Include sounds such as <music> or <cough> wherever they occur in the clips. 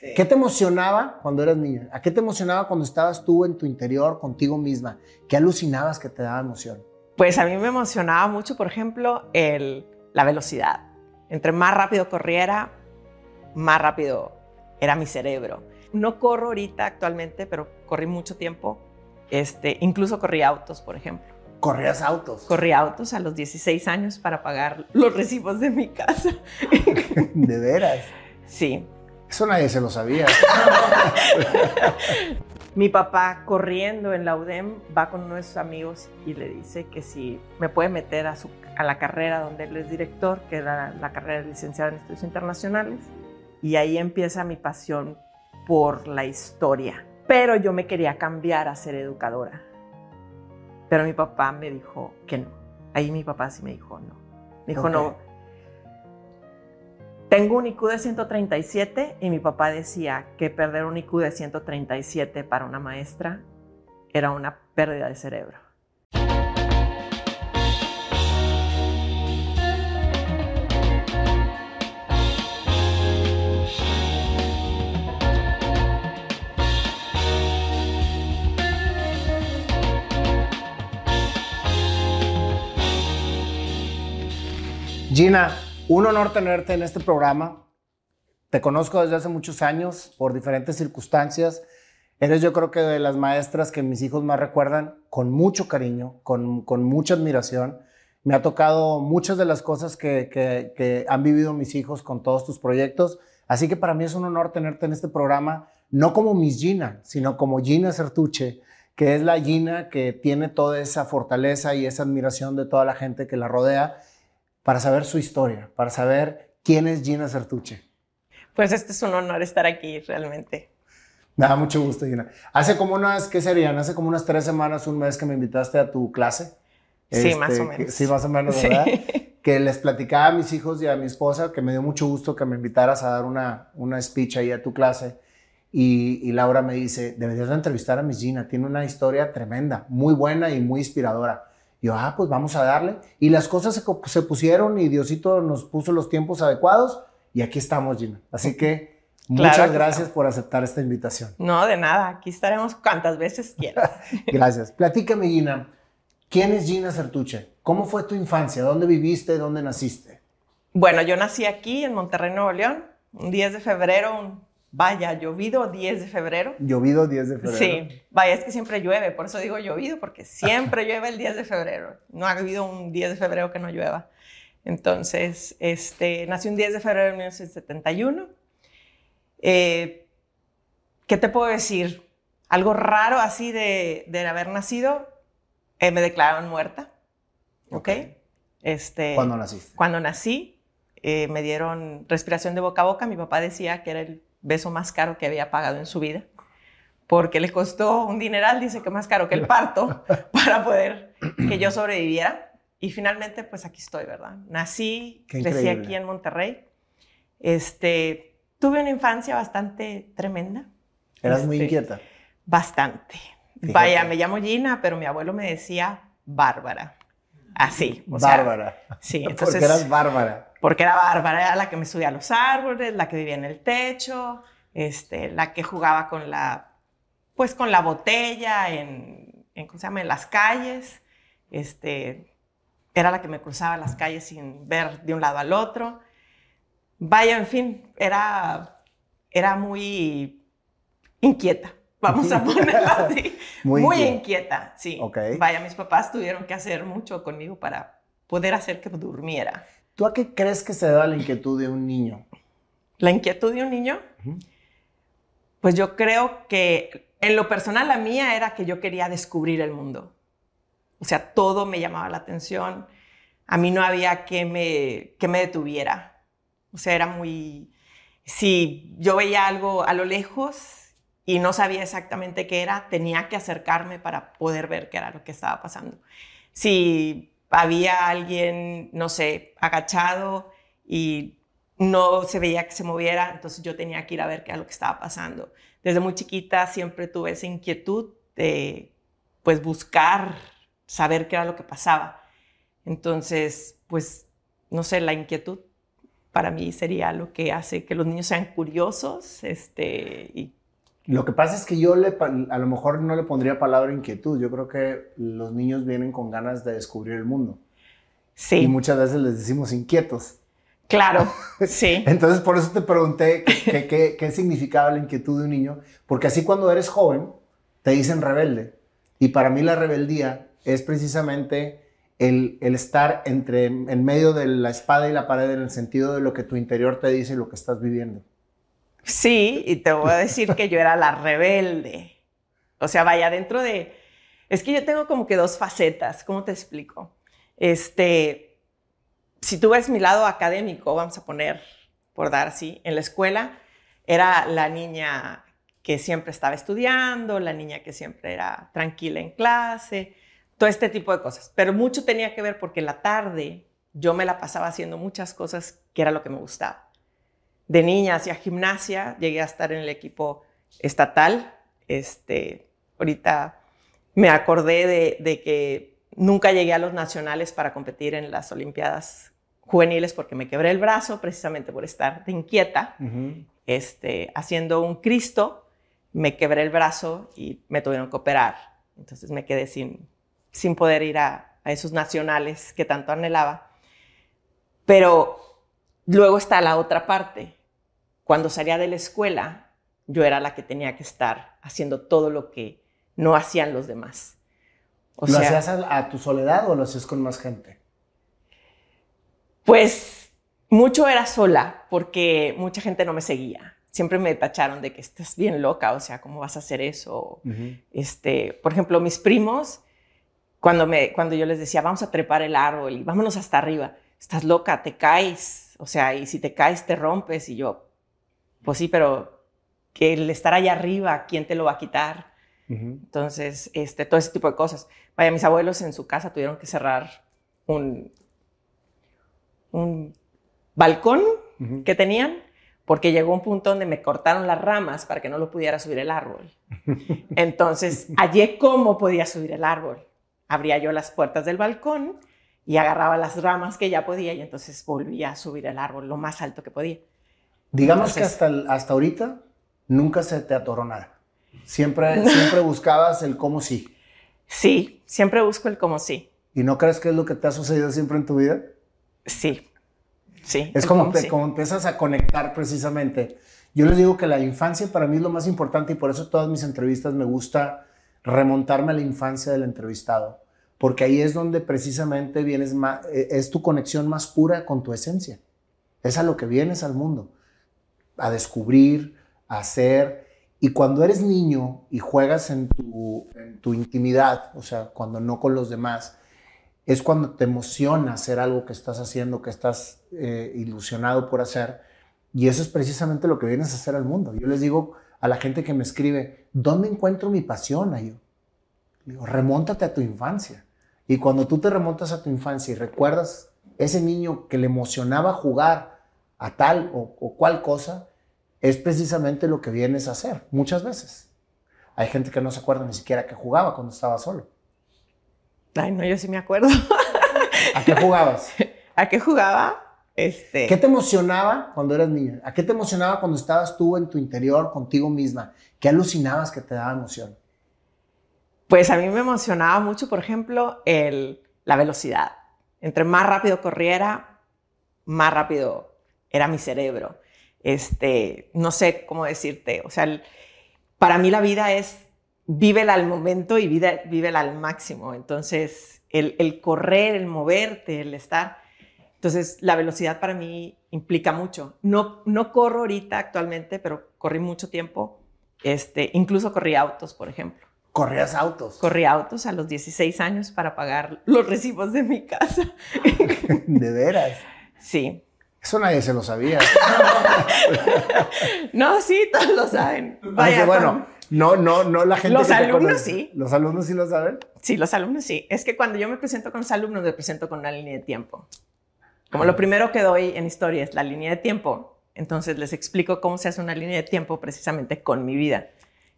¿Qué te emocionaba cuando eras niña? ¿A qué te emocionaba cuando estabas tú en tu interior contigo misma? ¿Qué alucinabas que te daba emoción? Pues a mí me emocionaba mucho, por ejemplo, el, la velocidad. Entre más rápido corriera, más rápido era mi cerebro. No corro ahorita actualmente, pero corrí mucho tiempo. Este, incluso corrí autos, por ejemplo. ¿Corrías autos? Corrí autos a los 16 años para pagar los recibos de mi casa. <laughs> ¿De veras? Sí. Eso nadie se lo sabía. <laughs> Mi papá corriendo en la UDEM va con uno de sus amigos y le dice que si me puede meter a, su, a la carrera donde él es director, que era la carrera de licenciado en estudios internacionales. Y ahí empieza mi pasión por la historia. Pero yo me quería cambiar a ser educadora. Pero mi papá me dijo que no. Ahí mi papá sí me dijo no. Me dijo no. Tengo un IQ de 137 y mi papá decía que perder un IQ de 137 para una maestra era una pérdida de cerebro. Gina, un honor tenerte en este programa. Te conozco desde hace muchos años por diferentes circunstancias. Eres yo creo que de las maestras que mis hijos más recuerdan con mucho cariño, con, con mucha admiración. Me ha tocado muchas de las cosas que, que- han vivido mis hijos con todos tus proyectos. Así que para mí es un honor tenerte en este programa, no como Miss Gina, sino como Gina Sertuche, que es la Gina que tiene toda esa fortaleza y esa admiración de toda la gente que la rodea para saber su historia, para saber quién es Gina Sertuche. Pues este es un honor estar aquí realmente. Me da mucho gusto, Gina. Hace como unas, ¿qué serían? Hace como unas tres semanas, un mes que me invitaste a tu clase. Sí, Este, más o que- menos. sí, más o menos, Sí. ¿verdad? Que les platicaba a mis hijos y a mi esposa que me dio mucho gusto que me invitaras a dar una, una speech ahí a tu clase. Y, y Laura me dice, deberías de entrevistar a Miss Gina, tiene una historia tremenda, muy buena y muy inspiradora. Yo, ah, pues vamos a darle. Y las cosas se, se pusieron y Diosito nos puso los tiempos adecuados y aquí estamos, Gina. Así que muchas gracias por aceptar esta invitación. No, de nada. Aquí estaremos cuantas veces quieras. <laughs> Gracias. Platícame, Gina. ¿Quién es Gina Sertuche? ¿Cómo fue tu infancia? ¿Dónde viviste? ¿Dónde naciste? Bueno, yo nací aquí en Monterrey, Nuevo León, un 10 de febrero, un, vaya, llovido 10 de febrero. Llovido 10 de febrero. Sí, vaya, es que siempre llueve, por eso digo llovido, porque siempre <laughs> llueve el 10 de febrero. No ha habido un 10 de febrero que no llueva. Entonces, este, nací un 10 de febrero de 1971. Eh, ¿Qué te puedo decir? Algo raro así de, de haber nacido, eh, me declararon muerta. ¿Ok? Este, ¿Cuándo naciste? cuando nací, eh, me dieron respiración de boca a boca. Mi papá decía que era el beso más caro que había pagado en su vida, porque le costó un dineral, dice que más caro que el parto, <laughs> para poder que yo sobreviviera. Y finalmente, pues aquí estoy, ¿verdad? Nací, crecí aquí en Monterrey. Este, tuve una infancia bastante tremenda. Eras muy Este, inquieta. Bastante. Fíjate. Vaya, me llamo Gina, pero mi abuelo me decía Bárbara. Así. o sea, Bárbara. Sí, <laughs> entonces. Porque eras bárbara. Porque era Bárbara, era la que me subía a los árboles, la que vivía en el techo, este, la que jugaba con la, pues con la botella en, en, ¿cómo se llama? en las calles. Este, era la que me cruzaba las calles sin ver de un lado al otro. Vaya, en fin, era, era muy inquieta. Vamos a <laughs> ponerla así. Muy Muy, inquieta. inquieta, sí. Ok. Vaya, mis papás tuvieron que hacer mucho conmigo para poder hacer que durmiera. ¿Tú a qué crees que se debe la inquietud de un niño? La inquietud de un niño, pues yo creo que en lo personal la mía era que yo quería descubrir el mundo. O sea, todo me llamaba la atención. A mí no había que me, que me detuviera. O sea, era muy... Si yo veía algo a lo lejos y no sabía exactamente qué era, tenía que acercarme para poder ver qué era lo que estaba pasando. Si había alguien, no sé, agachado y no se veía que se moviera, entonces yo tenía que ir a ver qué era lo que estaba pasando. Desde muy chiquita siempre tuve esa inquietud de, pues, buscar, saber qué era lo que pasaba. Entonces, pues, no sé, la inquietud para mí sería lo que hace que los niños sean curiosos este, y lo que pasa es que yo le, a lo mejor no le pondría palabra inquietud. Yo creo que los niños vienen con ganas de descubrir el mundo. Sí. Y muchas veces les decimos inquietos. Claro, <laughs> sí. Entonces, por eso te pregunté qué, qué, significaba la inquietud de un niño, porque así cuando eres joven, te dicen rebelde. Y para mí la rebeldía es precisamente el, el, estar entre, en medio de la espada y la pared en el sentido de lo que tu interior te dice y lo que estás viviendo. Sí, y te voy a decir que yo era la rebelde. O sea, vaya, dentro de... Es que yo tengo como que dos facetas, ¿cómo te explico? Este, si tú ves mi lado académico, vamos a poner, por dar así, en la escuela, era la niña que siempre estaba estudiando, la niña que siempre era tranquila en clase, todo este tipo de cosas. Pero mucho tenía que ver porque en la tarde yo me la pasaba haciendo muchas cosas que era lo que me gustaba de niña hacia gimnasia, llegué a estar en el equipo estatal. Este, ahorita me acordé de, que nunca llegué a los nacionales para competir en las Olimpiadas juveniles porque me quebré el brazo precisamente por estar de inquieta, este, haciendo un Cristo, me quebré el brazo y me tuvieron que operar. Entonces me quedé sin, sin poder ir a, a esos nacionales que tanto anhelaba. Pero luego está la otra parte, cuando salía de la escuela, yo era la que tenía que estar haciendo todo lo que no hacían los demás. ¿Lo hacías a, tu soledad o lo hacías con más gente? Pues mucho era sola, porque mucha gente no me seguía. Siempre me tacharon de que estás bien loca, o sea, ¿cómo vas a hacer eso? este, por ejemplo, mis primos, cuando, me, cuando yo les decía, vamos a trepar el árbol y vámonos hasta arriba, estás loca, te caes, o sea, y si te caes te rompes, y yo, pues sí, pero que el estar allá arriba, ¿quién te lo va a quitar? Entonces, este, todo ese tipo de cosas. Vaya, mis abuelos en su casa tuvieron que cerrar un, un balcón que tenían porque llegó un punto donde me cortaron las ramas para que no lo pudiera subir el árbol. <laughs> Entonces, hallé cómo podía subir el árbol. Abría yo las puertas del balcón y agarraba las ramas que ya podía y entonces volvía a subir el árbol lo más alto que podía. Digamos que hasta, hasta ahorita nunca se te atoró nada. Siempre, siempre buscabas el cómo sí. Sí, siempre busco el cómo sí. ¿Y no crees que es lo que te ha sucedido siempre en tu vida? Sí, sí. Es como, te, como empiezas a conectar precisamente. Yo les digo que la infancia para mí es lo más importante y por eso todas mis entrevistas me gusta remontarme a la infancia del entrevistado, porque ahí es donde precisamente vienes más, eh, es tu conexión más pura con tu esencia. Es a lo que vienes al mundo a descubrir, a hacer. Y cuando eres niño y juegas en tu, en tu intimidad, o sea, cuando no con los demás, es cuando te emociona hacer algo que estás haciendo, que estás eh, ilusionado por hacer. Y eso es precisamente lo que vienes a hacer al mundo. Yo les digo a la gente que me escribe, ¿dónde encuentro mi pasión? A yo digo, remóntate a tu infancia. Y cuando tú te remontas a tu infancia y recuerdas ese niño que le emocionaba jugar a tal o, cual cosa, es precisamente lo que vienes a hacer muchas veces. Hay gente que no se acuerda ni siquiera que jugaba cuando estaba solo. Ay, no, yo sí me acuerdo. <laughs> ¿A qué jugabas? ¿A qué jugaba? Este... ¿Qué te emocionaba cuando eras niña? ¿A qué te emocionaba cuando estabas tú en tu interior contigo misma? ¿Qué alucinabas que te daba emoción? Pues a mí me emocionaba mucho, por ejemplo, el, la velocidad. Entre más rápido corriera, más rápido era mi cerebro. Este, no sé cómo decirte, o sea, para mí la vida es vívela al momento y vive, vívela al máximo. Entonces, el, correr, el moverte, el estar. Entonces, la velocidad para mí implica mucho. No, no corro ahorita actualmente, pero corrí mucho tiempo. Este, incluso corrí autos, por ejemplo. ¿Corrías autos? Corrí autos a los 16 años para pagar los recibos de mi casa. <laughs> ¿De veras? Sí. Eso nadie se lo sabía. <laughs> no, sí, todos lo saben. Vaya, bueno, no, no, no la gente. Los alumnos sí. ¿Los alumnos sí lo saben? Sí, los alumnos sí. Es que cuando yo me presento con los alumnos, me presento con una línea de tiempo. Como lo primero que doy en historia es la línea de tiempo, entonces les explico cómo se hace una línea de tiempo precisamente con mi vida.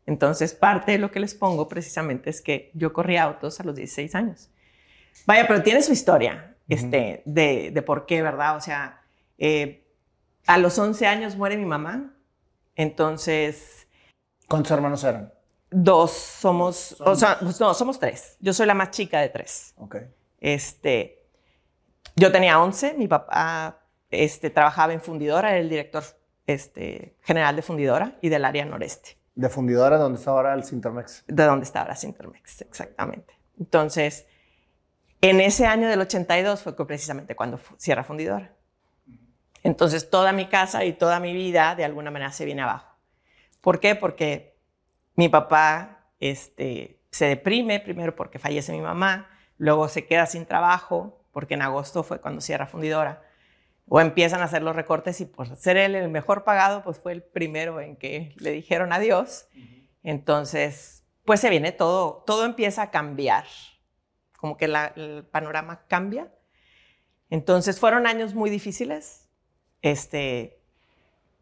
Entonces, parte de lo que les pongo precisamente es que yo corrí autos a los 16 años. Vaya, pero tiene su historia este, de, de por qué, ¿verdad? O sea, eh, A los 11 años muere mi mamá. Entonces, ¿Cuántos hermanos eran? dos somos, o sea, pues no, somos tres. Yo soy la más chica de tres. Ok. Este, yo tenía 11, mi papá este, trabajaba en fundidora, era el director este, general de fundidora y del área noreste, De fundidora, donde está ahora el Sintermex. de donde está ahora Sintermex, exactamente. Entonces, en ese año del 82 fue precisamente cuando cierra fundidora. Entonces, toda mi casa y toda mi vida de alguna manera se viene abajo. ¿Por qué? Porque mi papá este, se deprime, primero porque fallece mi mamá, luego se queda sin trabajo, porque en agosto fue cuando cierra fundidora, o empiezan a hacer los recortes y por ser él el mejor pagado, pues fue el primero en que le dijeron adiós. Entonces, pues se viene todo, todo empieza a cambiar, como que la- el panorama cambia. Entonces fueron años muy difíciles. Este,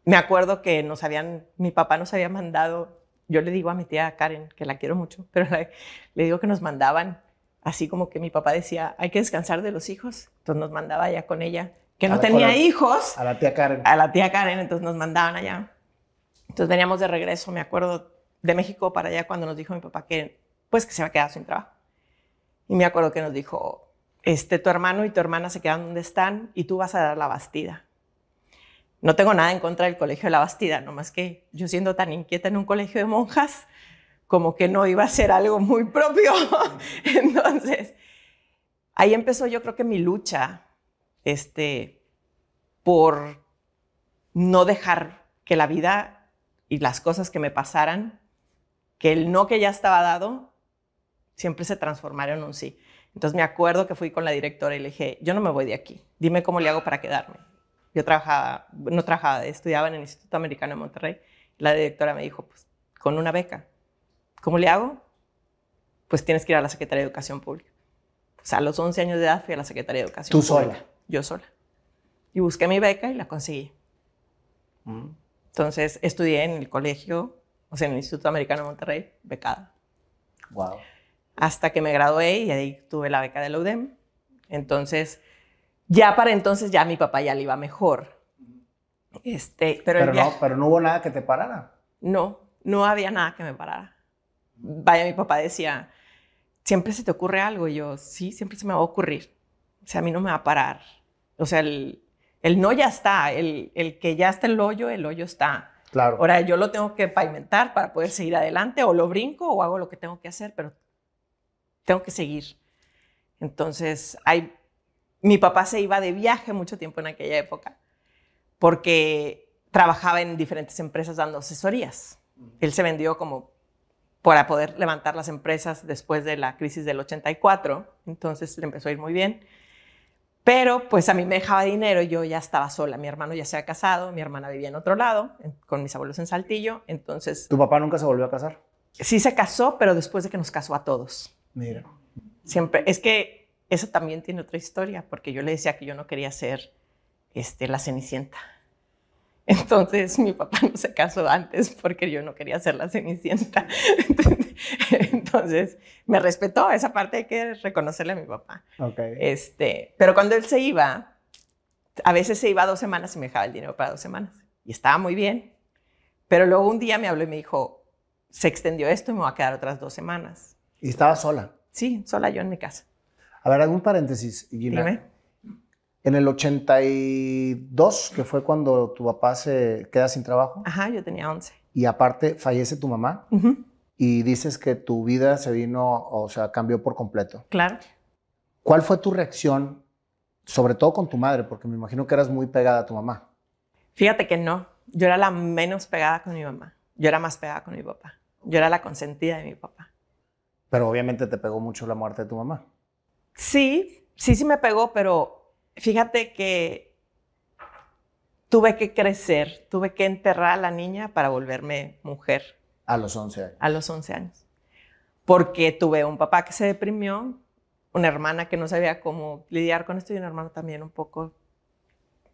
me acuerdo que nos habían, mi papá nos había mandado, yo le digo a mi tía Karen, que la quiero mucho, pero la- le digo que nos mandaban, así como que mi papá decía, hay que descansar de los hijos, entonces nos mandaba allá con ella, que A no la- tenía la- hijos, A la tía Karen. a la tía Karen, entonces nos mandaban allá. Entonces veníamos de regreso, me acuerdo, de México para allá cuando nos dijo mi papá que, pues, que se va a quedar sin trabajo. Y me acuerdo que nos dijo, este, tu hermano y tu hermana se quedan donde están y tú vas a dar la bastida. No tengo nada en contra del colegio de la Bastida, nomás que yo siendo tan inquieta en un colegio de monjas, como que no iba a ser algo muy propio. <laughs> Entonces, ahí empezó yo creo que mi lucha, este, por no dejar que la vida y las cosas que me pasaran, que el no que ya estaba dado, siempre se transformaron en un sí. Entonces me acuerdo que fui con la directora y le dije, yo no me voy de aquí, dime cómo le hago para quedarme. Yo trabajaba, no trabajaba, estudiaba en el Instituto Americano de Monterrey. La directora me dijo, pues con una beca. ¿Cómo le hago? Pues tienes que ir a la Secretaría de Educación Pública. Pues a los 11 años de edad fui a la Secretaría de Educación ¿Tú Pública. sola? Yo sola. Y busqué mi beca y la conseguí. Mm. Entonces estudié en el colegio, o sea, en el Instituto Americano de Monterrey, becada. Wow. Hasta que me gradué y ahí tuve la beca de la UDEM. Entonces, ya para entonces ya mi papá ya le iba mejor. Este, pero, Pero, viaje- no, pero no hubo nada que te parara. no, no había nada que me parara. Vaya, mi papá decía, siempre se te ocurre algo. Y yo, sí, siempre se me va a ocurrir. O sea, a mí no me va a parar. O sea, el, el no ya está. El, el que ya está el hoyo, el hoyo está. Claro. Ahora, yo lo tengo que pavimentar para poder seguir adelante. O lo brinco o hago lo que tengo que hacer, pero tengo que seguir. Entonces, hay, mi papá se iba de viaje mucho tiempo en aquella época porque trabajaba en diferentes empresas dando asesorías. Él se vendió como para poder levantar las empresas después de la crisis del 84, entonces le empezó a ir muy bien. Pero pues a mí me dejaba dinero, yo ya estaba sola, mi hermano ya se había casado, mi hermana vivía en otro lado, en- con mis abuelos en Saltillo, entonces ¿Tu papá nunca se volvió a casar? sí se casó, pero después de que nos casó a todos. Mira. Siempre, es que eso también tiene otra historia, porque yo le decía que yo no quería ser este, la Cenicienta. <laughs> Entonces mi papá no se casó antes porque yo no quería ser la Cenicienta. <laughs> Entonces me respetó, esa parte hay que reconocerle a mi papá. Ok. Este, pero cuando él se iba, a veces se iba dos semanas y me dejaba el dinero para dos semanas. Y estaba muy bien. Pero luego un día me habló y me dijo, se extendió esto y me voy a quedar otras dos semanas. Y estaba sola. Sí, sola yo en mi casa. A ver, algún paréntesis, Gina. Dime. En el 82, que fue cuando tu papá se queda sin trabajo, Ajá, yo tenía 11. y aparte fallece tu mamá, y dices que tu vida se vino, o sea, cambió por completo. Claro. ¿Cuál fue tu reacción, sobre todo con tu madre? Porque me imagino que eras muy pegada a tu mamá. Fíjate que no. Yo era la menos pegada con mi mamá. Yo era más pegada con mi papá. Yo era la consentida de mi papá. Pero obviamente te pegó mucho la muerte de tu mamá. Sí, sí, sí me pegó, pero fíjate que tuve que crecer, tuve que enterrar a la niña para volverme mujer A los 11 años. a los 11 años. Porque tuve un papá que se deprimió, una hermana que no sabía cómo lidiar con esto y un hermano también un poco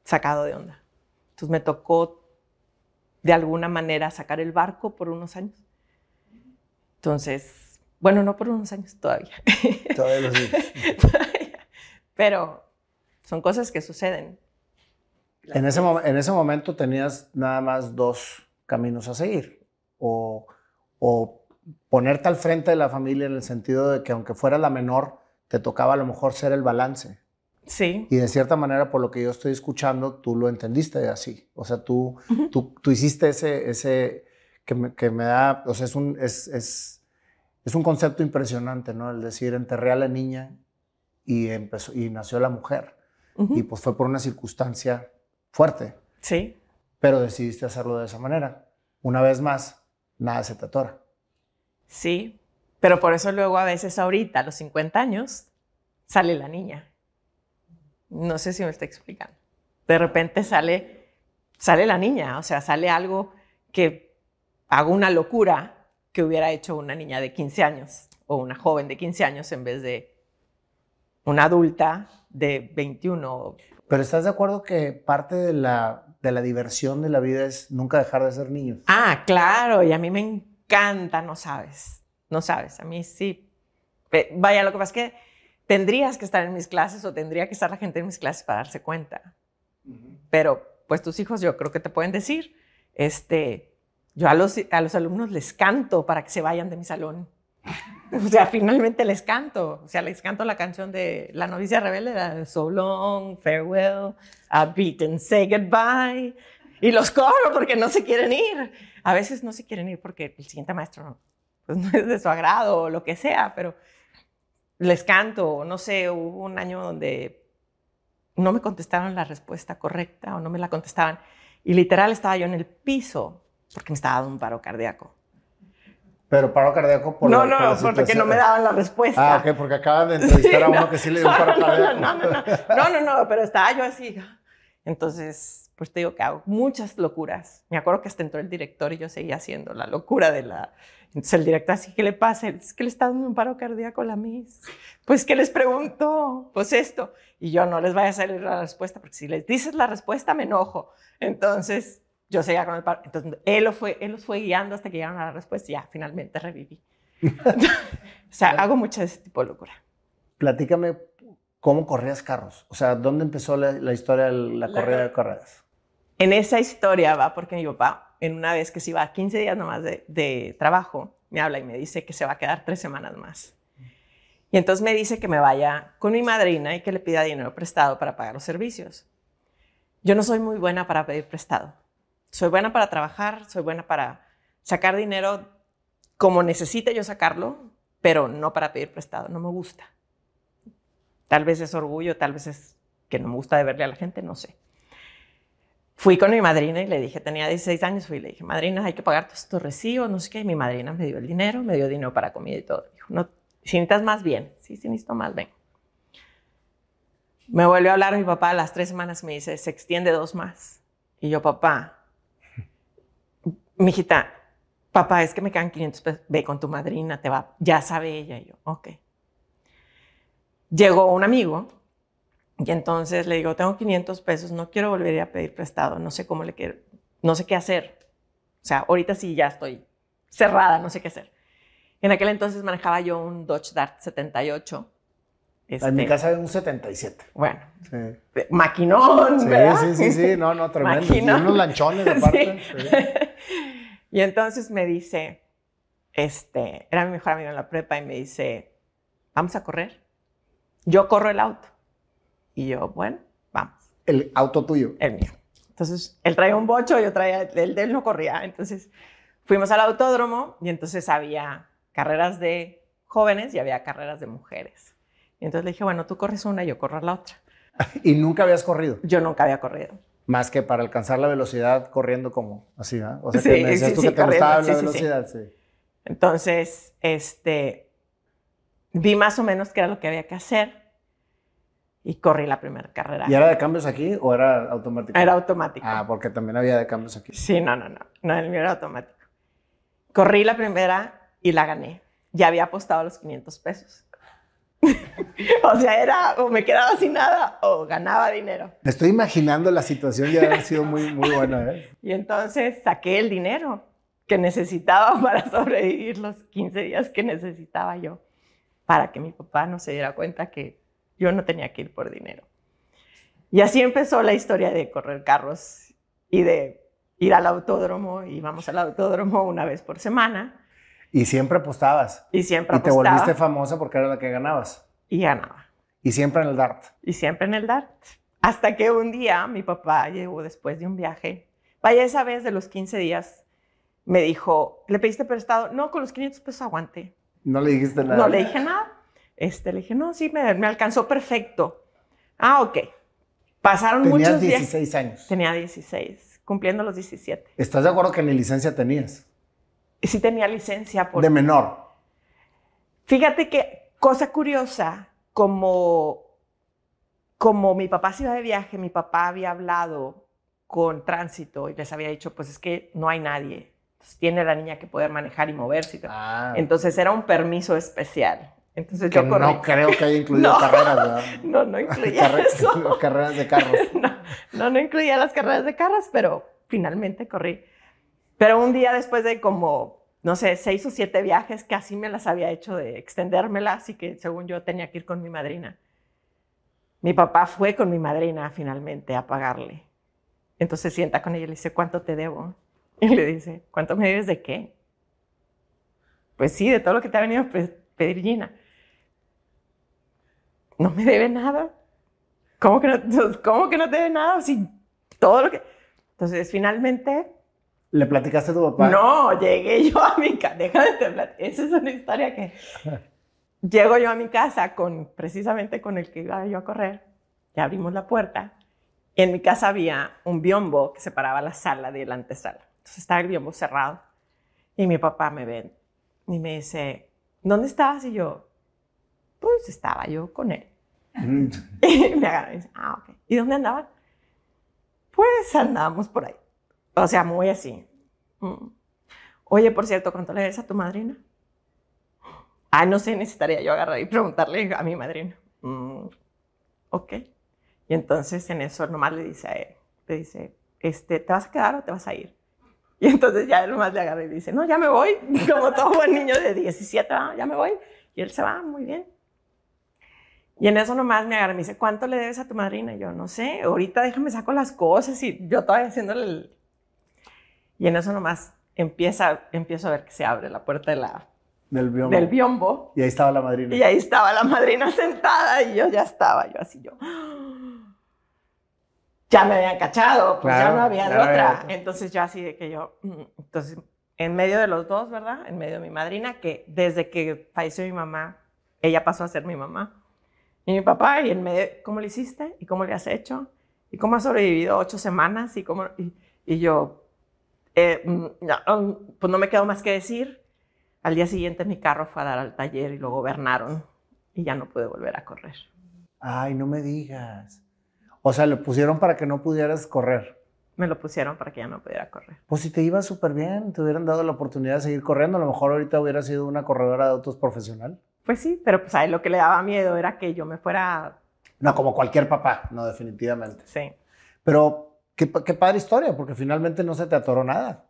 sacado de onda. Entonces me tocó de alguna manera sacar el barco por unos años. Entonces, bueno, no por unos años todavía. Todavía lo sigo. <laughs> Pero son cosas que suceden. En ese, en ese momento tenías nada más dos caminos a seguir. O, o ponerte al frente de la familia en el sentido de que aunque fueras la menor, te tocaba a lo mejor ser el balance. Sí, Y de cierta manera, por lo que yo estoy escuchando, tú lo entendiste así. O sea, tú, Ujú. tú, tú hiciste ese, ese que, me, que me da, o sea, es un, es, es, es un concepto impresionante, ¿no? El decir, enterré a la niña y, empezó, y nació la mujer. Y pues fue por una circunstancia fuerte, sí, pero decidiste hacerlo de esa manera. Una vez más, nada se te atora. sí. Pero por eso luego a veces ahorita, a los 50 años, sale la niña. No sé si me está explicando. De repente sale, sale la niña, o sea, sale algo que hago una locura que hubiera hecho una niña de 15 años o una joven de 15 años en vez de una adulta de 21. Pero ¿estás de acuerdo que parte de la, de la diversión de la vida es nunca dejar de ser niños? Ah, claro, y a mí me encanta, no sabes, no sabes, a mí sí. Vaya, lo que pasa es que tendrías que estar en mis clases o tendría que estar la gente en mis clases para darse cuenta. Pero pues tus hijos yo creo que te pueden decir, este, yo a los, a los alumnos les canto para que se vayan de mi salón. <laughs> O sea, finalmente les canto. O sea, les canto la canción de La novicia rebelde, So long, farewell, a beat and say goodbye. Y los corro porque no se quieren ir. A veces no se quieren ir porque el siguiente maestro pues <laughs> no es de su agrado o lo que sea, pero les canto. No sé, hubo un año donde no me contestaron la respuesta correcta o no me la contestaban. Y literal estaba yo en el piso porque me estaba dando un paro cardíaco. Pero paro cardíaco por no, la, por no, porque situación. no me daban la respuesta. Ah, ok, porque acaban de entrevistar a <laughs> Sí, uno no. que sí le dio un paro no, cardíaco. no, no, no, no, no, no, pero estaba yo así. Entonces, pues te digo que hago muchas locuras. Me acuerdo que hasta entró el director y yo seguía haciendo la locura de la... Entonces el director así, ¿qué le pasa? Es que le está dando un paro cardíaco a la Miss. Pues, ¿qué les preguntó? Pues esto. Y yo no les vaya a salir la respuesta, porque si les dices la respuesta me enojo. Entonces, yo seguía con el paro. Entonces, él, lo fue, él los fue guiando hasta que llegaron a la respuesta y ya, finalmente reviví. <laughs> o sea, hago mucho de ese tipo de locura. Platícame cómo corrías carros. O sea, ¿dónde empezó la, la historia de la, La corrida cor- de carreras? En esa historia va porque mi papá, en una vez que se iba a 15 días nomás de, de trabajo, me habla y me dice que se va a quedar tres semanas más. Y entonces me dice que me vaya con mi madrina y que le pida dinero prestado para pagar los servicios. Yo no soy muy buena para pedir prestado. Soy buena para trabajar, soy buena para sacar dinero como necesite yo sacarlo, pero no para pedir prestado. No me gusta. Tal vez es orgullo, tal vez es que no me gusta deberle a la gente, no sé. Fui con mi madrina y le dije, tenía 16 años, fui y le dije, madrina, hay que pagar todos estos recibos, no sé qué. Y mi madrina me dio el dinero, me dio dinero para comida y todo. Dijo, no, si necesitas más, bien. Sí, si necesito más, ven. Me volvió a hablar mi papá a las tres semanas, me dice, se extiende dos más. Y yo, papá, mijita, papá, es que me quedan 500 pesos, ve con tu madrina, te va, ya sabe ella. Y yo, ok. Llegó un amigo y entonces le digo, tengo 500 pesos, no quiero volver a pedir prestado, no sé cómo le quiero, no sé qué hacer. O sea, ahorita sí ya estoy cerrada, no sé qué hacer. En aquel entonces manejaba yo un Dodge Dart 78. En mi Este, casa hay un 77. Bueno, Sí. maquinón, Sí, ¿verdad? sí, sí, sí, no, no, tremendo. Maquinón. unos lanchones <laughs> aparte. Sí. sí. y entonces me dice, este, era mi mejor amigo en la prepa y me dice, vamos a correr. Yo corro el auto. Y yo, bueno, vamos, El auto tuyo. el mío. Entonces, él traía un bocho, yo traía, de él no corría. Entonces, fuimos al autódromo y entonces había carreras de jóvenes y había carreras de mujeres. Y entonces le dije, bueno, tú corres una, yo corro la otra. <laughs> Y nunca habías corrido. Yo nunca había corrido. Más que para alcanzar la velocidad corriendo como así, ¿verdad? O sea, Sí, que me decías sí, tú sí, que te gustaba la velocidad, sí. Entonces, este, vi más o menos qué era lo que había que hacer y corrí la primera carrera. ¿Y era de cambios aquí o era automático? Era automático. Ah, porque también había de cambios aquí. Sí, no, no, no, no, el mío era automático. Corrí la primera y la gané. Ya había apostado los 500 pesos. <laughs> o sea, era o me quedaba sin nada o ganaba dinero. Me estoy imaginando la situación ya haber sido muy, muy buena, ¿eh? Y entonces saqué el dinero que necesitaba <laughs> para sobrevivir los 15 días que necesitaba yo, para que mi papá no se diera cuenta que yo no tenía que ir por dinero. Y así empezó la historia de correr carros y de ir al autódromo. Íbamos al autódromo una vez por semana. Y siempre apostabas. Y siempre Y te apostaba. volviste famosa porque era la que ganabas. Y ganaba. Y siempre en el dart. Y siempre en el DART. Hasta que un día mi papá llegó después de un viaje. Vaya, esa vez de los 15 días, me dijo, ¿le pediste prestado? No, con los 500 pesos aguante. No le dijiste nada. No le dije nada. Este, le dije, no, sí, me, me alcanzó perfecto. Ah, ok. Pasaron Tenías muchos días. 16 años. Tenía 16, cumpliendo los 17. ¿Estás de acuerdo que ni licencia tenías? Y sí tenía licencia por... De menor. Fíjate que, cosa curiosa, como, como mi papá se iba de viaje, mi papá había hablado con tránsito y les había dicho, pues es que no hay nadie. Entonces, tiene la niña que poder manejar y moverse. y. Ah, Entonces era un permiso especial. Entonces que yo corrí. no creo que haya incluido <laughs> No. carreras, ¿verdad? <laughs> No, no incluía Carre- eso. <laughs> carreras de carros. No, no, no incluía las carreras de carros, pero finalmente corrí. Pero un día después de como, no sé, seis o siete viajes, que así me las había hecho de extendérmelas y que según yo tenía que ir con mi madrina. Mi papá fue con mi madrina finalmente a pagarle. Entonces sienta con ella y le dice, ¿cuánto te debo? Y le dice, ¿cuánto me debes de qué? Pues sí, de todo lo que te ha venido a pe- pedir Gina. No me debe nada. ¿Cómo que no, <laughs> cómo que no te debe nada? Si todo lo que... Entonces, finalmente, ¿Le platicaste a tu papá? no, llegué yo a mi casa. Déjame te plat- Esa es una historia que... <laughs> Llego yo a mi casa con, precisamente con el que iba yo a correr. Y abrimos la puerta. Y en mi casa había un biombo que separaba la sala de la antesala. Entonces estaba el biombo cerrado. Y mi papá me ve y me dice, ¿dónde estabas? Y yo, pues estaba yo con él. Mm. <laughs> Y me agarra y dice, ah, ok. ¿Y dónde andaban? Pues andábamos por ahí. O sea, muy así. Mm. Oye, por cierto, ¿cuánto le debes a tu madrina? Ah, no sé, necesitaría yo agarrar y preguntarle a mi madrina. Mm, ok. Y entonces en eso nomás le dice a él, le dice, este, ¿te vas a quedar o te vas a ir? Y entonces ya él nomás le agarra y dice, no, ya me voy. <laughs> Como todo buen niño de 17, "Ah, ya me voy. Y él se va, muy bien. Y en eso nomás me agarra y me dice, ¿cuánto le debes a tu madrina? Y yo, no sé, ahorita déjame saco las cosas y yo todavía haciéndole el... Y en eso nomás empieza, empiezo a ver que se abre la puerta de la, Del biombo. del biombo Y ahí estaba la madrina. y ahí estaba la madrina sentada y yo ya estaba, yo así, yo... Ya me habían cachado, pues Claro, ya no había de otra. Entonces yo así de que yo, mm, entonces en medio de los dos, ¿verdad? En medio de mi madrina, que desde que falleció mi mamá, ella pasó a ser mi mamá. Y mi papá, y en medio, ¿cómo le hiciste? ¿Y cómo le has hecho? ¿Y cómo has sobrevivido ocho semanas? Y, cómo, y, y yo, eh, mm, mm, pues no me quedo más que decir. Al día siguiente mi carro fue a dar al taller y lo gobernaron y ya no pude volver a correr. Ay, no me digas. O sea, le pusieron para que no pudieras correr. Me lo pusieron para que ya no pudiera correr. Pues si te iba súper bien, te hubieran dado la oportunidad de seguir corriendo, a lo mejor ahorita hubiera sido una corredora de autos profesional. Pues sí, pero pues a él lo que le daba miedo era que yo me fuera... No, como cualquier papá, no, definitivamente. Sí. Pero qué, qué padre historia, porque finalmente no se te atoró nada.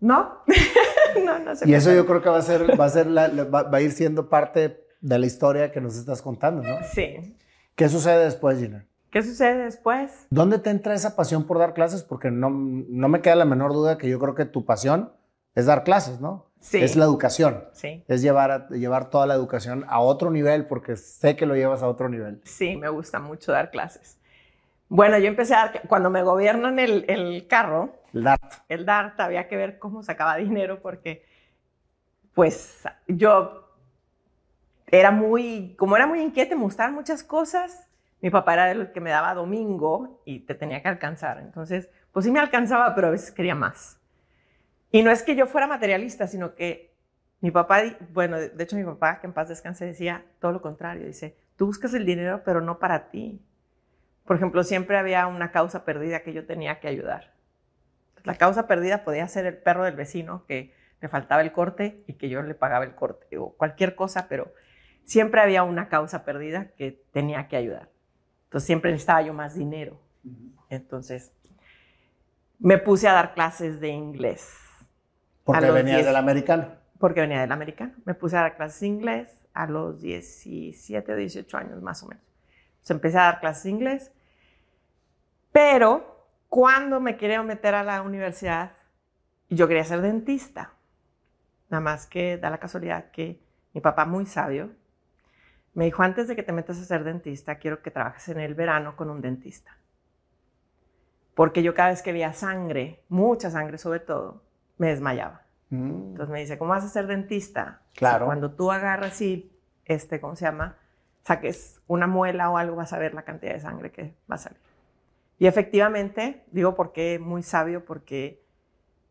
¿No? <laughs> no, no sé. Y eso yo creo que va a ser, va a ser la- va, va a ir siendo parte de la historia que nos estás contando, ¿no? Sí. ¿Qué sucede después, Gina? ¿Qué sucede después? ¿Dónde te entra esa pasión por dar clases? Porque no, no me queda la menor duda que yo creo que tu pasión es dar clases, ¿no? Sí. Es la educación. Sí. Es llevar, a- llevar toda la educación a otro nivel, porque sé que lo llevas a otro nivel. Sí, me gusta mucho dar clases. Bueno, yo empecé a dar... Cuando me gobiernan el, el carro, El DART. el DART había que ver cómo sacaba dinero porque, pues, yo era muy, como era muy inquieta, me gustaban muchas cosas. Mi papá era el que me daba domingo y te tenía que alcanzar. Entonces, pues sí me alcanzaba, pero a veces quería más. Y no es que yo fuera materialista, sino que mi papá, bueno, de hecho mi papá, que en paz descanse, decía todo lo contrario. Dice, tú buscas el dinero, pero no para ti. Por ejemplo, siempre había una causa perdida que yo tenía que ayudar. La causa perdida podía ser el perro del vecino que le faltaba el corte y que yo le pagaba el corte o cualquier cosa, pero siempre había una causa perdida que tenía que ayudar. Entonces siempre necesitaba yo más dinero. Entonces me puse a dar clases de inglés Porque venías 10. del americano. porque venía del americano. Me puse a dar clases de inglés a los 17 o 18 años más o menos. Entonces empecé a dar clases de inglés Pero cuando me quería meter a la universidad, yo quería ser dentista. Nada más que da la casualidad que mi papá, muy sabio, me dijo, antes de que te metas a ser dentista, quiero que trabajes en el verano con un dentista. Porque yo cada vez que veía sangre, mucha sangre sobre todo, me desmayaba. Mm. Entonces me dice, ¿cómo vas a ser dentista? Claro. cuando tú agarras y, este, ¿cómo se llama? Saques una muela o algo, vas a ver la cantidad de sangre que va a salir. Y efectivamente, digo porque muy sabio, porque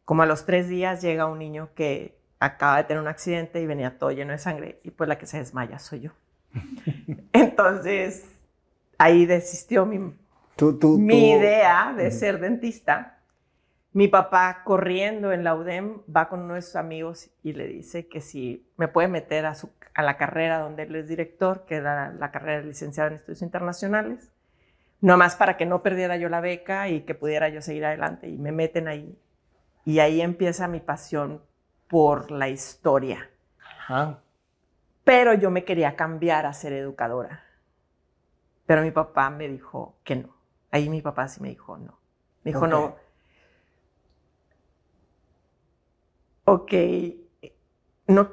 como a los tres días llega un niño que acaba de tener un accidente y venía todo lleno de sangre y pues la que se desmaya soy yo. <laughs> Entonces, ahí desistió mi, mi idea de ser dentista. Mi papá corriendo en la UDEM va con uno de sus amigos y le dice que si me puede meter a, su, a la carrera donde él es director, que era la carrera de licenciado en estudios internacionales, nomás para que no perdiera yo la beca y que pudiera yo seguir adelante. Y me meten ahí. Y ahí empieza mi pasión por la historia. Pero yo me quería cambiar a ser educadora. Pero mi papá me dijo que no. Ahí mi papá sí me dijo no. Me dijo no. Ok, no.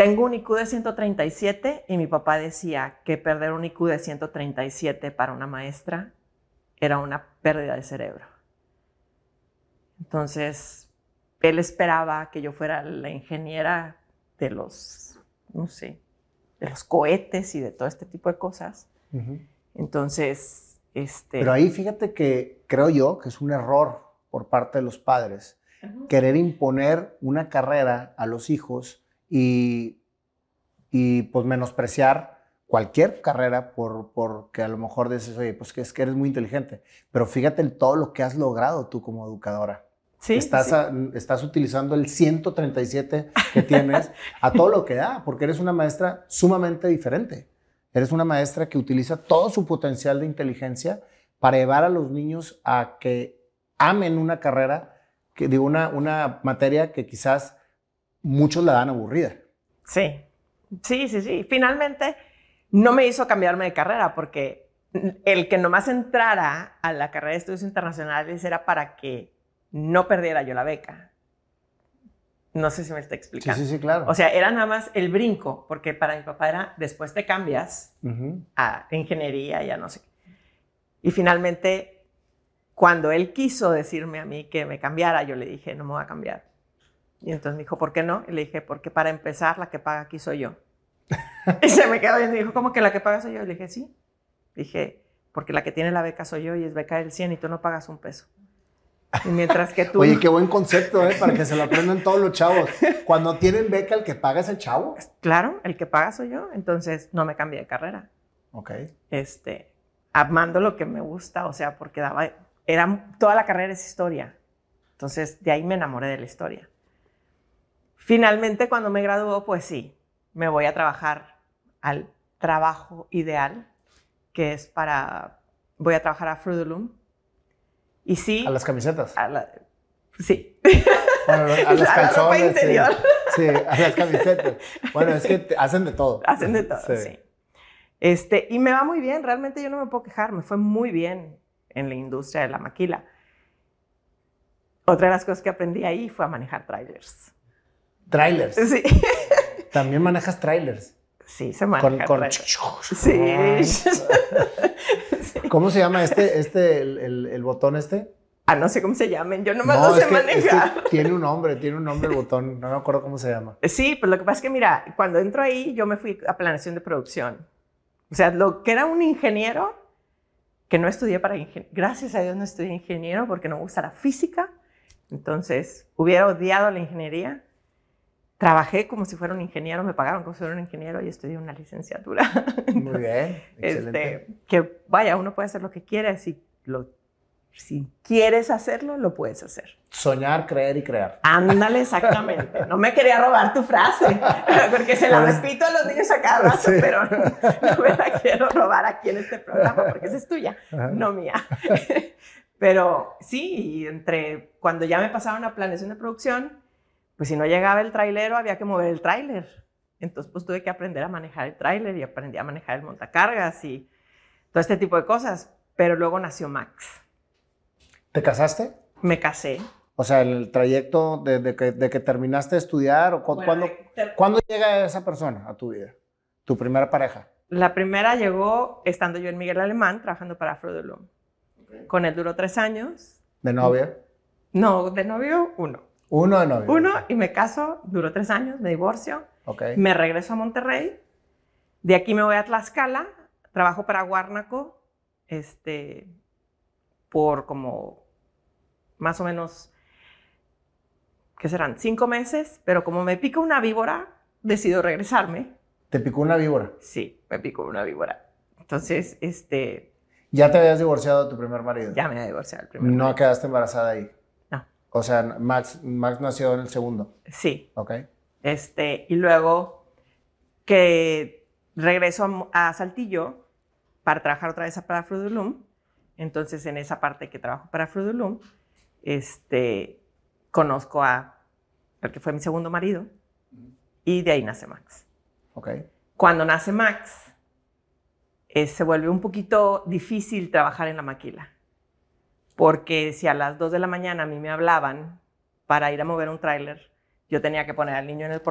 Tengo un IQ de 137 y mi papá decía que perder un IQ de 137 para una maestra era una pérdida de cerebro. Entonces, él esperaba que yo fuera la ingeniera de los, no sé, de los cohetes y de todo este tipo de cosas. Entonces, este... Pero ahí fíjate que creo yo que es un error por parte de los padres querer imponer una carrera a los hijos y, y pues menospreciar cualquier carrera por porque a lo mejor dices, oye, pues que es que eres muy inteligente, pero fíjate en todo lo que has logrado tú como educadora. Sí, estás, estás utilizando el 137 que tienes <laughs> a todo lo que da, porque eres una maestra sumamente diferente. Eres una maestra que utiliza todo su potencial de inteligencia para llevar a los niños a que amen una carrera, que, de una, una materia que quizás muchos la dan aburrida. Sí, sí, sí, sí. Finalmente no me hizo cambiarme de carrera porque el que nomás entrara a la carrera de estudios internacionales era para que no perdiera yo la beca. No sé si me está explicando. Sí, sí, sí, claro. O sea, era nada más el brinco, porque para mi papá era después te cambias a ingeniería, ya no sé. Y finalmente, cuando él quiso decirme a mí que me cambiara, yo le dije, no me voy a cambiar. Y entonces me dijo, ¿por qué no? Y le dije, porque para empezar, la que paga aquí soy yo. <laughs> y se me quedó y me dijo, ¿cómo que la que paga soy yo? Y le dije, sí. Dije, porque la que tiene la beca soy yo y es beca del 100 y tú no pagas un peso. Y mientras que tú... Oye, qué buen concepto, ¿eh? Para que se lo aprendan todos los chavos. Cuando tienen beca, el que paga es el chavo. Claro, el que paga soy yo. Entonces, no me cambié de carrera. Ok. Este, amando lo que me gusta, o sea, porque daba... Era, toda la carrera es historia. Entonces, de ahí me enamoré de la historia. Finalmente, cuando me graduó, pues sí, me voy a trabajar al trabajo ideal, que es para... Voy a trabajar a Fruit y sí. A las camisetas. sí. Bueno, a los <laughs> calzones. Sí. a las camisetas. Bueno, es que hacen de todo. Hacen de todo, sí. Este, y me va muy bien, realmente yo no me puedo quejar, me fue muy bien en la industria de la maquila. Otra de las cosas que aprendí ahí fue a manejar trailers. ¿Trailers? Sí. <laughs> ¿También manejas trailers? Sí, se maneja. Con, con... Sí. <laughs> ¿Cómo se llama este, este, el, botón este? Ah, no sé cómo se llamen, yo no me lo sé manejar. tiene un nombre, tiene un nombre el botón, no me acuerdo cómo se llama. Sí, pues lo que pasa es que mira, cuando entro ahí yo me fui a planeación de producción. O sea, lo que era un ingeniero, que no estudié para ingeniero, gracias a Dios no estudié ingeniero porque no me gusta la física, entonces hubiera odiado la ingeniería trabajé como si fuera un ingeniero, me pagaron como si fuera un ingeniero y estudié una licenciatura. Muy bien, <laughs> excelente. Este, que vaya, uno puede hacer lo que quiere, si, lo, si quieres hacerlo, lo puedes hacer. Soñar, creer y crear. Ándale, exactamente. No me quería robar tu frase, <laughs> porque se la repito a los niños a cada rato, pero no, me la quiero robar aquí en este programa, porque esa es tuya, no mía. <laughs> Pero sí, entre cuando ya me pasaron a planeación de producción, pues si no llegaba el trailero, había que mover el tráiler. Entonces, pues tuve que aprender a manejar el tráiler y aprendí a manejar el montacargas y todo este tipo de cosas. Pero luego nació Max. ¿Te casaste? Me casé. O sea, el trayecto de, que, de que, terminaste de estudiar, o cuando, ¿cuándo llega esa persona a tu vida? ¿Tu primera pareja? La primera llegó estando yo en Miguel Alemán, trabajando para Fruit Con él duró tres años. ¿De novia? No, de novio, uno. Uno de novio. Uno, y me caso, duró tres años, me divorcio. Okay. Me regreso a Monterrey. De aquí me voy a Tlaxcala, trabajo para Guárnaco, este, por como más o menos que serán cinco meses, pero como me pica una víbora, decido regresarme. ¿Te picó una víbora? Sí, me picó una víbora. Entonces, este... ¿Ya te habías divorciado de tu primer marido? Ya me había divorciado del primer ¿No marido. quedaste embarazada ahí? O sea, Max, Max nació en el segundo. Sí. Ok. Este, y luego que regreso a, Saltillo para trabajar otra vez para Frudulum. Entonces, en esa parte que trabajo para Frudulum, este, conozco a el que fue mi segundo marido y de ahí nace Max. Okay. Cuando nace Max, eh, se vuelve un poquito difícil trabajar en la maquila. Porque si a las 2 de la mañana a mí me hablaban para ir a mover un tráiler, yo tenía que poner al niño en el,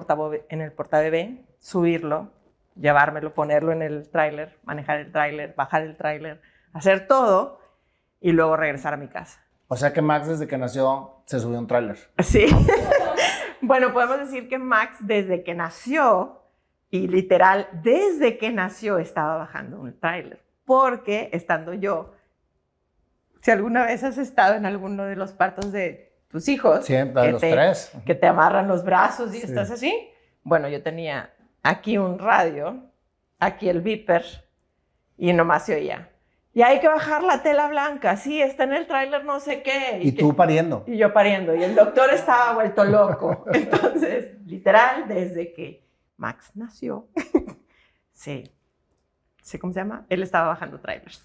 en el portabebé, subirlo, llevármelo, ponerlo en el tráiler, manejar el tráiler, bajar el tráiler, hacer todo y luego regresar a mi casa. O sea que Max desde que nació se subió un tráiler. Sí. <laughs> bueno, podemos decir que Max desde que nació, y literal, desde que nació estaba bajando un tráiler. Porque estando yo, si alguna vez has estado en alguno de los partos de tus hijos, Siempre, que, los te, tres. que te amarran los brazos y estás así, bueno, yo tenía aquí un radio, aquí el beeper, y nomás se oía. Y hay que bajar la tela blanca, sí, está en el tráiler no sé qué. Y, tú pariendo. Y yo pariendo. Y el doctor estaba vuelto loco. <laughs> Entonces, literal, desde que Max nació, <laughs> sí, cómo se llama, él estaba bajando trailers.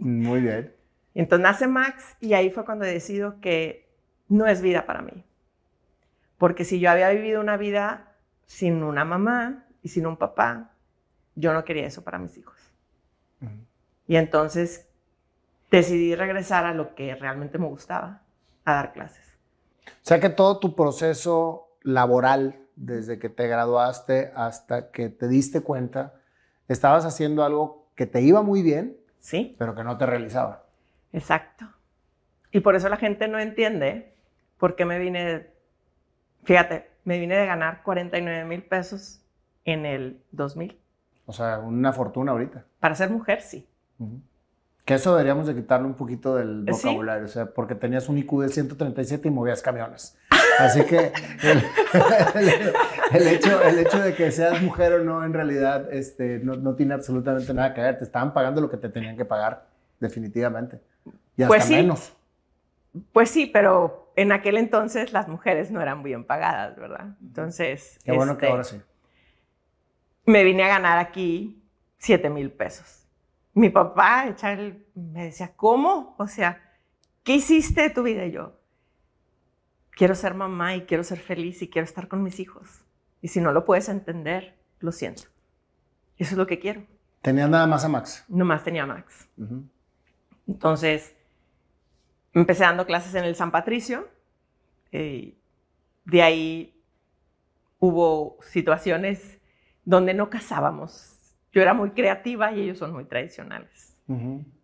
Muy bien. Entonces nace Max y ahí fue cuando decido que no es vida para mí. Porque si yo había vivido una vida sin una mamá y sin un papá, yo no quería eso para mis hijos. Y entonces decidí regresar a lo que realmente me gustaba, a dar clases. O sea que todo tu proceso laboral, desde que te graduaste hasta que te diste cuenta, estabas haciendo algo que te iba muy bien, sí, pero que no te realizaba. Exacto. Y por eso la gente no entiende por qué me vine, fíjate, me vine de ganar 49 mil pesos en el 2000. O sea, una fortuna ahorita. Para ser mujer, sí. Que eso deberíamos de quitarle un poquito del vocabulario, o sea, porque tenías un IQ de 137 y movías camiones. Así que <laughs> el, hecho, el hecho de que seas mujer o no, en realidad, este, no, no, tiene absolutamente nada que ver. Te estaban pagando lo que te tenían que pagar, definitivamente. Y hasta pues sí. menos. Pues sí, pero en aquel entonces las mujeres no eran bien pagadas, ¿verdad? Entonces... Qué bueno este, que ahora sí. Me vine a ganar aquí 7 mil pesos mi papá me decía, ¿cómo? O sea, ¿qué hiciste de tu vida? Y yo, quiero ser mamá y quiero ser feliz y quiero estar con mis hijos. Y si no lo puedes entender, lo siento. Eso es lo que quiero. ¿Tenía nada más a Max? Nomás tenía a Max. Entonces, empecé dando clases en el San Patricio. Eh, de ahí hubo situaciones donde no casábamos yo era muy creativa y ellos son muy tradicionales.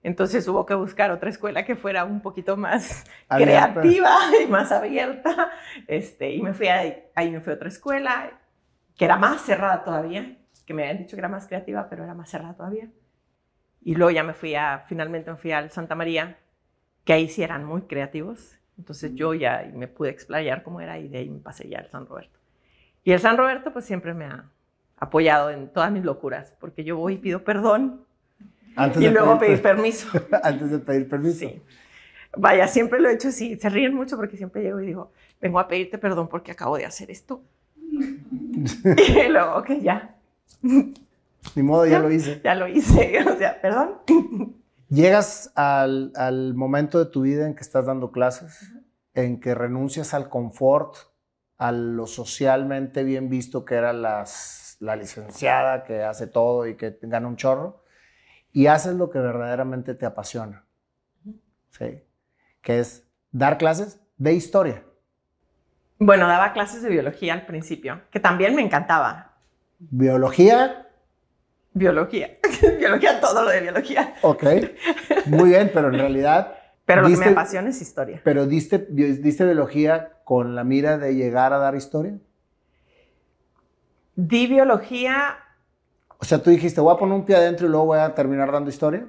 Entonces hubo que buscar otra escuela que fuera un poquito más creativa <laughs> y más abierta. Este, y me fui ahí, ahí me fui a otra escuela que era más cerrada todavía, que me habían dicho que era más creativa, pero era más cerrada todavía. Y luego ya me fui a, finalmente me fui al Santa María, que ahí sí eran muy creativos. Entonces yo ya me pude explayar cómo era y de ahí me pasé ya al San Roberto. Y el San Roberto pues siempre me ha, apoyado en todas mis locuras, porque yo voy y pido perdón Antes y de luego pedir, pedir permiso. <laughs> Antes de pedir permiso. Sí. Vaya, siempre lo he hecho así. Se ríen mucho porque siempre llego y digo, vengo a pedirte perdón porque acabo de hacer esto. <laughs> <laughs> y luego, ok, ya. Ni modo, ya, <laughs> lo hice. Ya lo hice, <laughs> o sea, perdón. Llegas al, al momento de tu vida en que estás dando clases, en que renuncias al confort, a lo socialmente bien visto que las la licenciada que hace todo y que gana un chorro, y haces lo que verdaderamente te apasiona. ¿Sí? Que es dar clases de historia. Bueno, daba clases de biología al principio, que también me encantaba. Biología. Biología. <laughs> biología, todo lo de biología. Ok. Muy bien, pero en realidad. <laughs> Pero lo que me apasiona es historia. Pero diste, diste biología con la mira de llegar a dar historia. Di biología. O sea, tú dijiste, voy a poner un pie adentro y luego voy a terminar dando historia.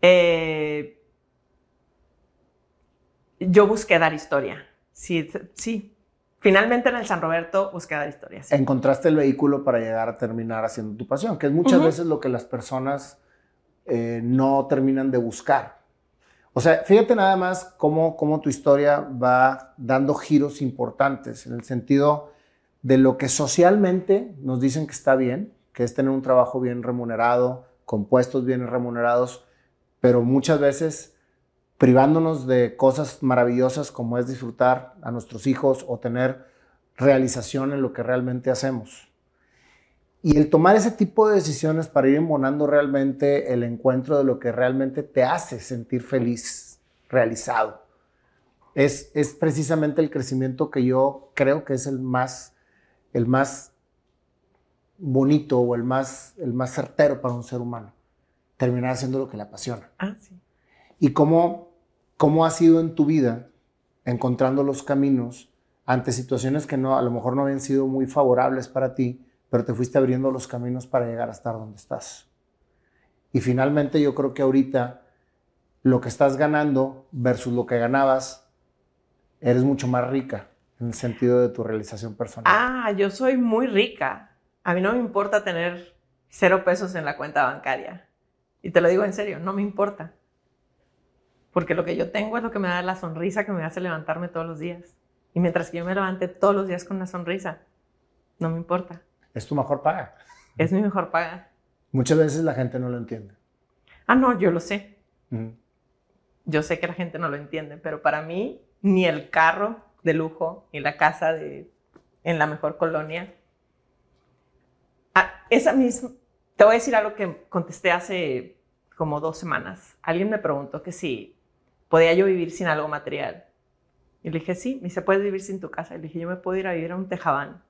Eh, yo busqué dar historia. Sí, sí. Finalmente en el San Roberto busqué dar historia. Encontraste el vehículo para llegar a terminar haciendo tu pasión, que es muchas veces lo que las personas eh, no terminan de buscar. O sea, fíjate nada más cómo, cómo tu historia va dando giros importantes en el sentido de lo que socialmente nos dicen que está bien, que es tener un trabajo bien remunerado, con puestos bien remunerados, pero muchas veces privándonos de cosas maravillosas como es disfrutar a nuestros hijos o tener realización en lo que realmente hacemos. Y el tomar ese tipo de decisiones para ir embonando realmente el encuentro de lo que realmente te hace sentir feliz, realizado, es, es precisamente el crecimiento que yo creo que es el más, el más bonito o el más, el más certero para un ser humano. Terminar haciendo lo que le apasiona. Ah, sí y cómo, cómo ha sido en tu vida encontrando los caminos ante situaciones que no, a lo mejor no habían sido muy favorables para ti, pero te fuiste abriendo los caminos para llegar a estar donde estás. Y finalmente yo creo que ahorita lo que estás ganando versus lo que ganabas, eres mucho más rica en el sentido de tu realización personal. Ah, yo soy muy rica. A mí no me importa tener cero pesos en la cuenta bancaria. Y te lo digo en serio, no me importa porque lo que yo tengo es lo que me da la sonrisa que me hace levantarme todos los días. Y mientras que yo me levante todos los días con una sonrisa, no me importa. Es tu mejor paga. Es mi mejor paga. Muchas veces la gente no lo entiende. Ah, no, yo lo sé. Yo sé que la gente no lo entiende, pero para mí ni el carro de lujo, ni la casa de, en la mejor colonia. Ah, esa misma, te voy a decir algo que contesté hace como dos semanas. Alguien me preguntó que si ¿podía yo vivir sin algo material? Y le dije, sí, me dice, ¿puedes vivir sin tu casa? Y le dije, yo me puedo ir a vivir a un tejabán.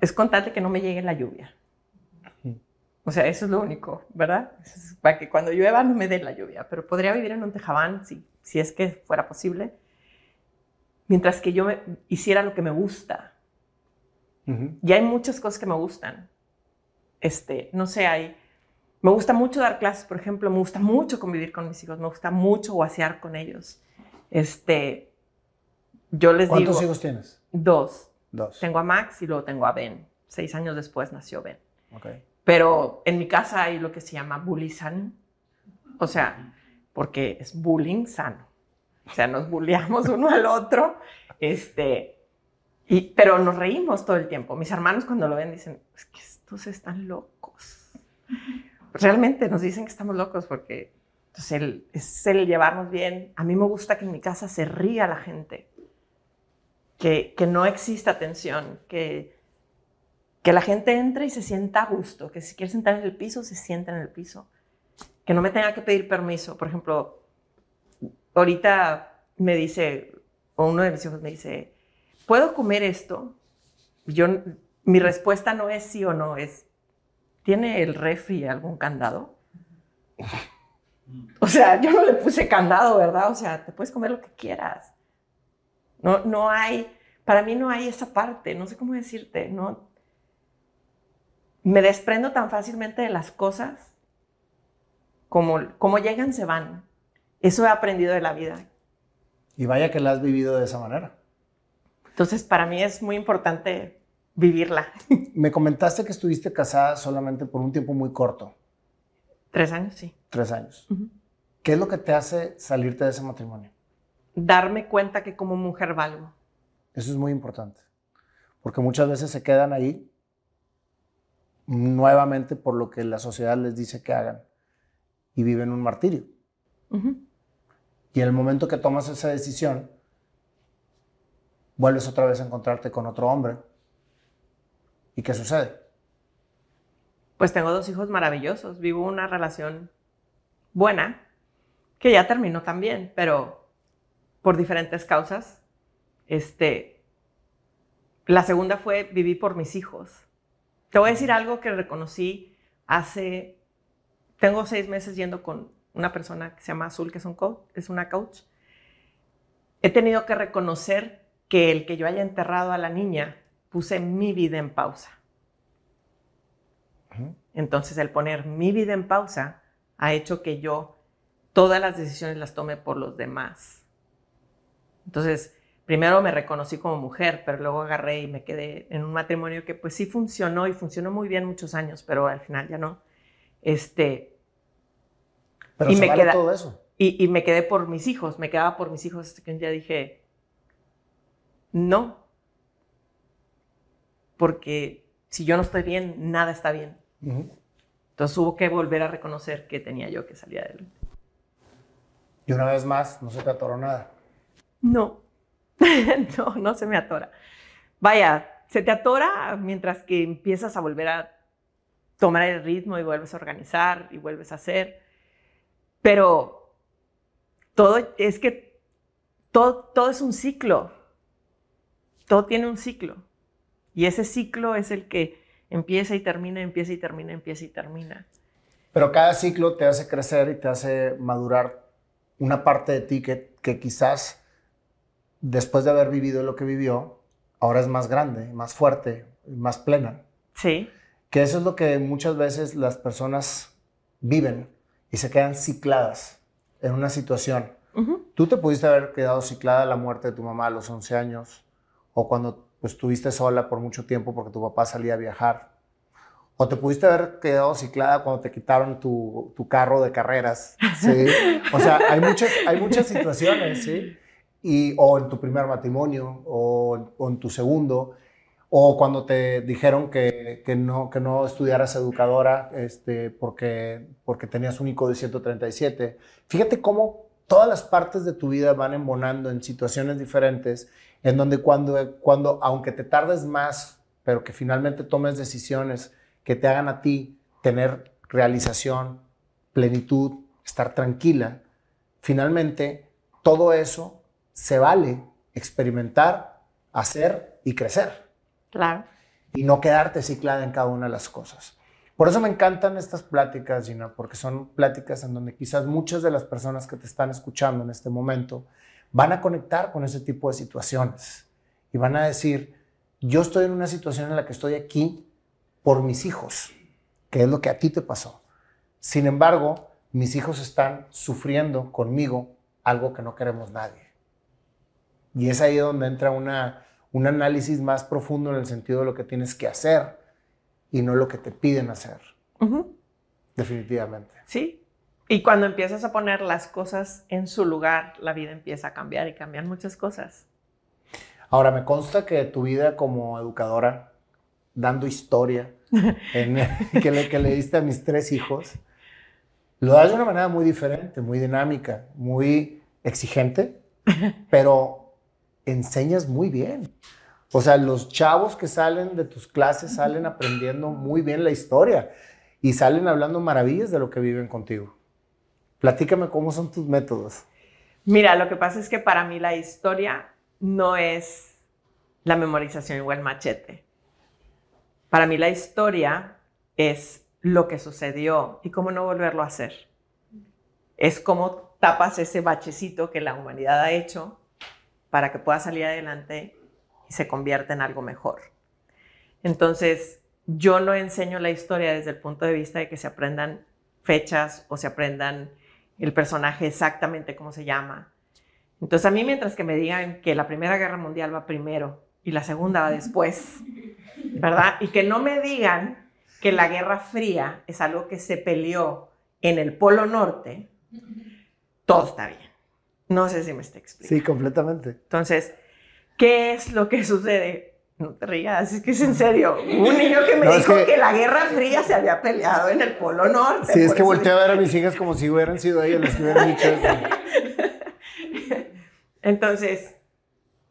Es contarte que no me llegue la lluvia. O sea, eso es lo único, ¿verdad? para que cuando llueva no me dé la lluvia, pero podría vivir en un tejabán si, si es que fuera posible, mientras que yo hiciera lo que me gusta. Y hay muchas cosas que me gustan. Este, no sé, hay me gusta mucho dar clases, por ejemplo, me gusta mucho convivir con mis hijos, me gusta mucho guasear con ellos. Este, yo les ¿Cuántos digo... hijos tienes? Dos. Dos. Tengo a Max y luego tengo a Ben. Seis años después nació Ben. Okay. Pero en mi casa hay lo que se llama bully sano. O sea, porque es bullying sano. O sea, nos bulleamos uno al otro. Este, y, pero nos reímos todo el tiempo. Mis hermanos cuando lo ven dicen, es que estos están locos realmente nos dicen que estamos locos porque pues, el, es el llevarnos bien. A mí me gusta que en mi casa se ría la gente, que, que no exista tensión, que, que la gente entre y se sienta a gusto, que si quiere sentar en el piso, se sienta en el piso, que no me tenga que pedir permiso. Por ejemplo, ahorita me dice, o uno de mis hijos me dice, ¿puedo comer esto? Yo, mi respuesta no es sí o no, es ¿tiene el refri algún candado? O sea, yo no le puse candado, ¿verdad? O sea, te puedes comer lo que quieras. No, no hay, para mí no hay esa parte, no sé cómo decirte, no. Me desprendo tan fácilmente de las cosas como, como llegan, se van. Eso he aprendido de la vida. Y vaya que la has vivido de esa manera. Entonces, para mí es muy importante vivirla. <laughs> Me comentaste que estuviste casada solamente por un tiempo muy corto. Tres años, sí. Tres años. ¿Qué es lo que te hace salirte de ese matrimonio? Darme cuenta que como mujer valgo. Eso es muy importante, porque muchas veces se quedan ahí nuevamente por lo que la sociedad les dice que hagan y viven un martirio. Y en el momento que tomas esa decisión, vuelves otra vez a encontrarte con otro hombre ¿Y qué sucede? Pues tengo dos hijos maravillosos, vivo una relación buena, que ya terminó también, pero por diferentes causas. Este, la segunda fue vivir por mis hijos. Te voy a decir algo que reconocí hace, tengo seis meses yendo con una persona que se llama Azul, que es, un coach, es una coach. He tenido que reconocer que el que yo haya enterrado a la niña, puse mi vida en pausa. Entonces, el poner mi vida en pausa ha hecho que yo todas las decisiones las tome por los demás. Entonces, primero me reconocí como mujer, pero luego agarré y me quedé en un matrimonio que pues sí funcionó y funcionó muy bien muchos años, pero al final ya no. Este, pero y me vale todo eso. Y, y, me quedé por mis hijos, me quedaba por mis hijos hasta que un día dije, no, porque si yo no estoy bien, nada está bien. Entonces hubo que volver a reconocer que tenía yo que salir adelante. Y una vez más, no se te atoró nada. No, <laughs> no, no se me atora. Vaya, se te atora mientras que empiezas a volver a tomar el ritmo y vuelves a organizar y vuelves a hacer. Pero todo es que todo, todo es un ciclo. Todo tiene un ciclo. Y ese ciclo es el que empieza y termina, empieza y termina, empieza y termina. Pero cada ciclo te hace crecer y te hace madurar una parte de ti que, que quizás después de haber vivido lo que vivió, ahora es más grande, más fuerte, más plena. Sí. Que eso es lo que muchas veces las personas viven y se quedan cicladas en una situación. Tú te pudiste haber quedado ciclada a la muerte de tu mamá a los 11 años o cuando pues, estuviste sola por mucho tiempo porque tu papá salía a viajar o te pudiste haber quedado ciclada cuando te quitaron tu, tu carro de carreras, ¿sí? <laughs> O sea, hay muchas, hay muchas situaciones, ¿sí? Y, o en tu primer matrimonio, o, o en tu segundo, o cuando te dijeron que, que, no, que no estudiaras educadora este, porque, porque tenías un ICO de 137. Fíjate cómo todas las partes de tu vida van embonando en situaciones diferentes, en donde cuando, cuando aunque te tardes más, pero que finalmente tomes decisiones, que te hagan a ti tener realización, plenitud, estar tranquila, finalmente todo eso se vale experimentar, hacer y crecer. Claro. Y no quedarte ciclada en cada una de las cosas. Por eso me encantan estas pláticas, Gina, porque son pláticas en donde quizás muchas de las personas que te están escuchando en este momento van a conectar con ese tipo de situaciones y van a decir, yo estoy en una situación en la que estoy aquí por mis hijos, que es lo que a ti te pasó. Sin embargo, mis hijos están sufriendo conmigo algo que no queremos nadie. Y es ahí donde entra una, un análisis más profundo en el sentido de lo que tienes que hacer y no lo que te piden hacer. Definitivamente. Sí. Y cuando empiezas a poner las cosas en su lugar, la vida empieza a cambiar y cambian muchas cosas. Ahora, me consta que tu vida como educadora dando historia <laughs> en, <laughs> que, le, que le diste a mis tres hijos, lo das de una manera muy diferente, muy dinámica, muy exigente, <laughs> pero enseñas muy bien. O sea, los chavos que salen de tus clases salen aprendiendo muy bien la historia y salen hablando maravillas de lo que viven contigo. Platícame cómo son tus métodos. Mira, lo que pasa es que para mí la historia no es la memorización igual machete. Para mí la historia es lo que sucedió y cómo no volverlo a hacer. Es cómo tapas ese bachecito que la humanidad ha hecho para que pueda salir adelante y se convierta en algo mejor. Entonces, yo no enseño la historia desde el punto de vista de que se aprendan fechas o se aprendan el personaje exactamente cómo se llama. Entonces, a mí mientras que me digan que la Primera Guerra Mundial va primero y la Segunda va después, ¿verdad? Y que no me digan que la Guerra Fría es algo que se peleó en el Polo Norte, todo está bien. No sé si me está explicando. Sí, completamente. Entonces, ¿qué es lo que sucede? No te rías, es que es en serio. Un niño que me dijo que... la Guerra Fría se había peleado en el Polo Norte. Sí, es que volteé a ver a mis hijas como si hubieran sido ellas las que hubieran dicho eso. <laughs> Entonces,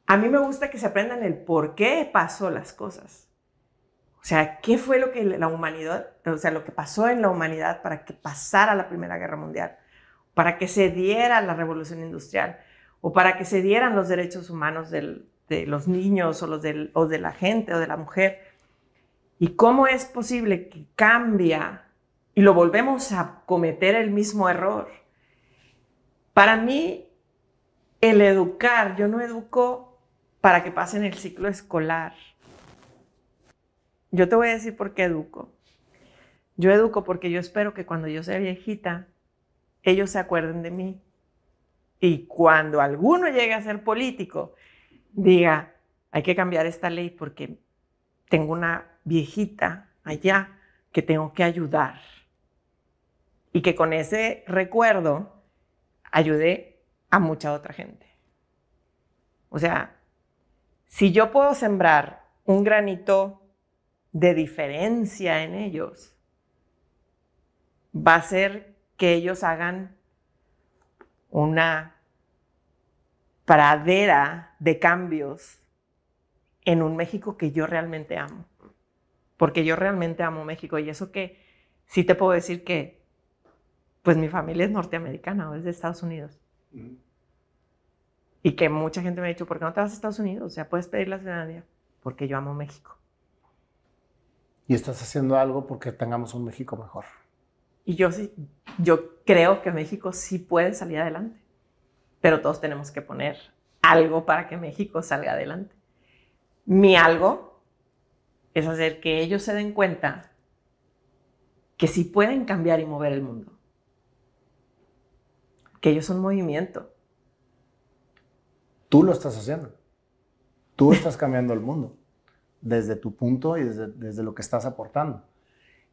a mí me gusta que se aprendan el por qué pasó las cosas. O sea, ¿qué fue lo que la humanidad, o sea, lo que pasó en la humanidad para que pasara la Primera Guerra Mundial? Para que se diera la revolución industrial o para que se dieran los derechos humanos de los niños o, los o de la gente o de la mujer. ¿Y cómo es posible que cambia y lo volvemos a cometer el mismo error? Para mí, el educar, yo no educo para que pasen el ciclo escolar. Yo te voy a decir por qué educo. Yo educo porque yo espero que cuando yo sea viejita, ellos se acuerden de mí. Y cuando alguno llegue a ser político, diga, hay que cambiar esta ley porque tengo una viejita allá que tengo que ayudar. Y que con ese recuerdo ayude a mucha otra gente. O sea, si yo puedo sembrar un granito de diferencia en ellos, va a ser que ellos hagan una pradera de cambios en un México que yo realmente amo. Porque yo realmente amo México y eso que sí te puedo decir que pues mi familia es norteamericana o es de Estados Unidos. Y que mucha gente me ha dicho, ¿por qué no te vas a Estados Unidos? O sea, puedes pedir la ciudadanía. Porque yo amo México. Y estás haciendo algo porque tengamos un México mejor. Y yo sí, yo creo que México sí puede salir adelante, pero todos tenemos que poner algo para que México salga adelante. Mi algo es hacer que ellos se den cuenta que sí pueden cambiar y mover el mundo, que ellos son movimiento. Tú lo estás haciendo. Tú estás cambiando el mundo desde tu punto y desde, desde lo que estás aportando.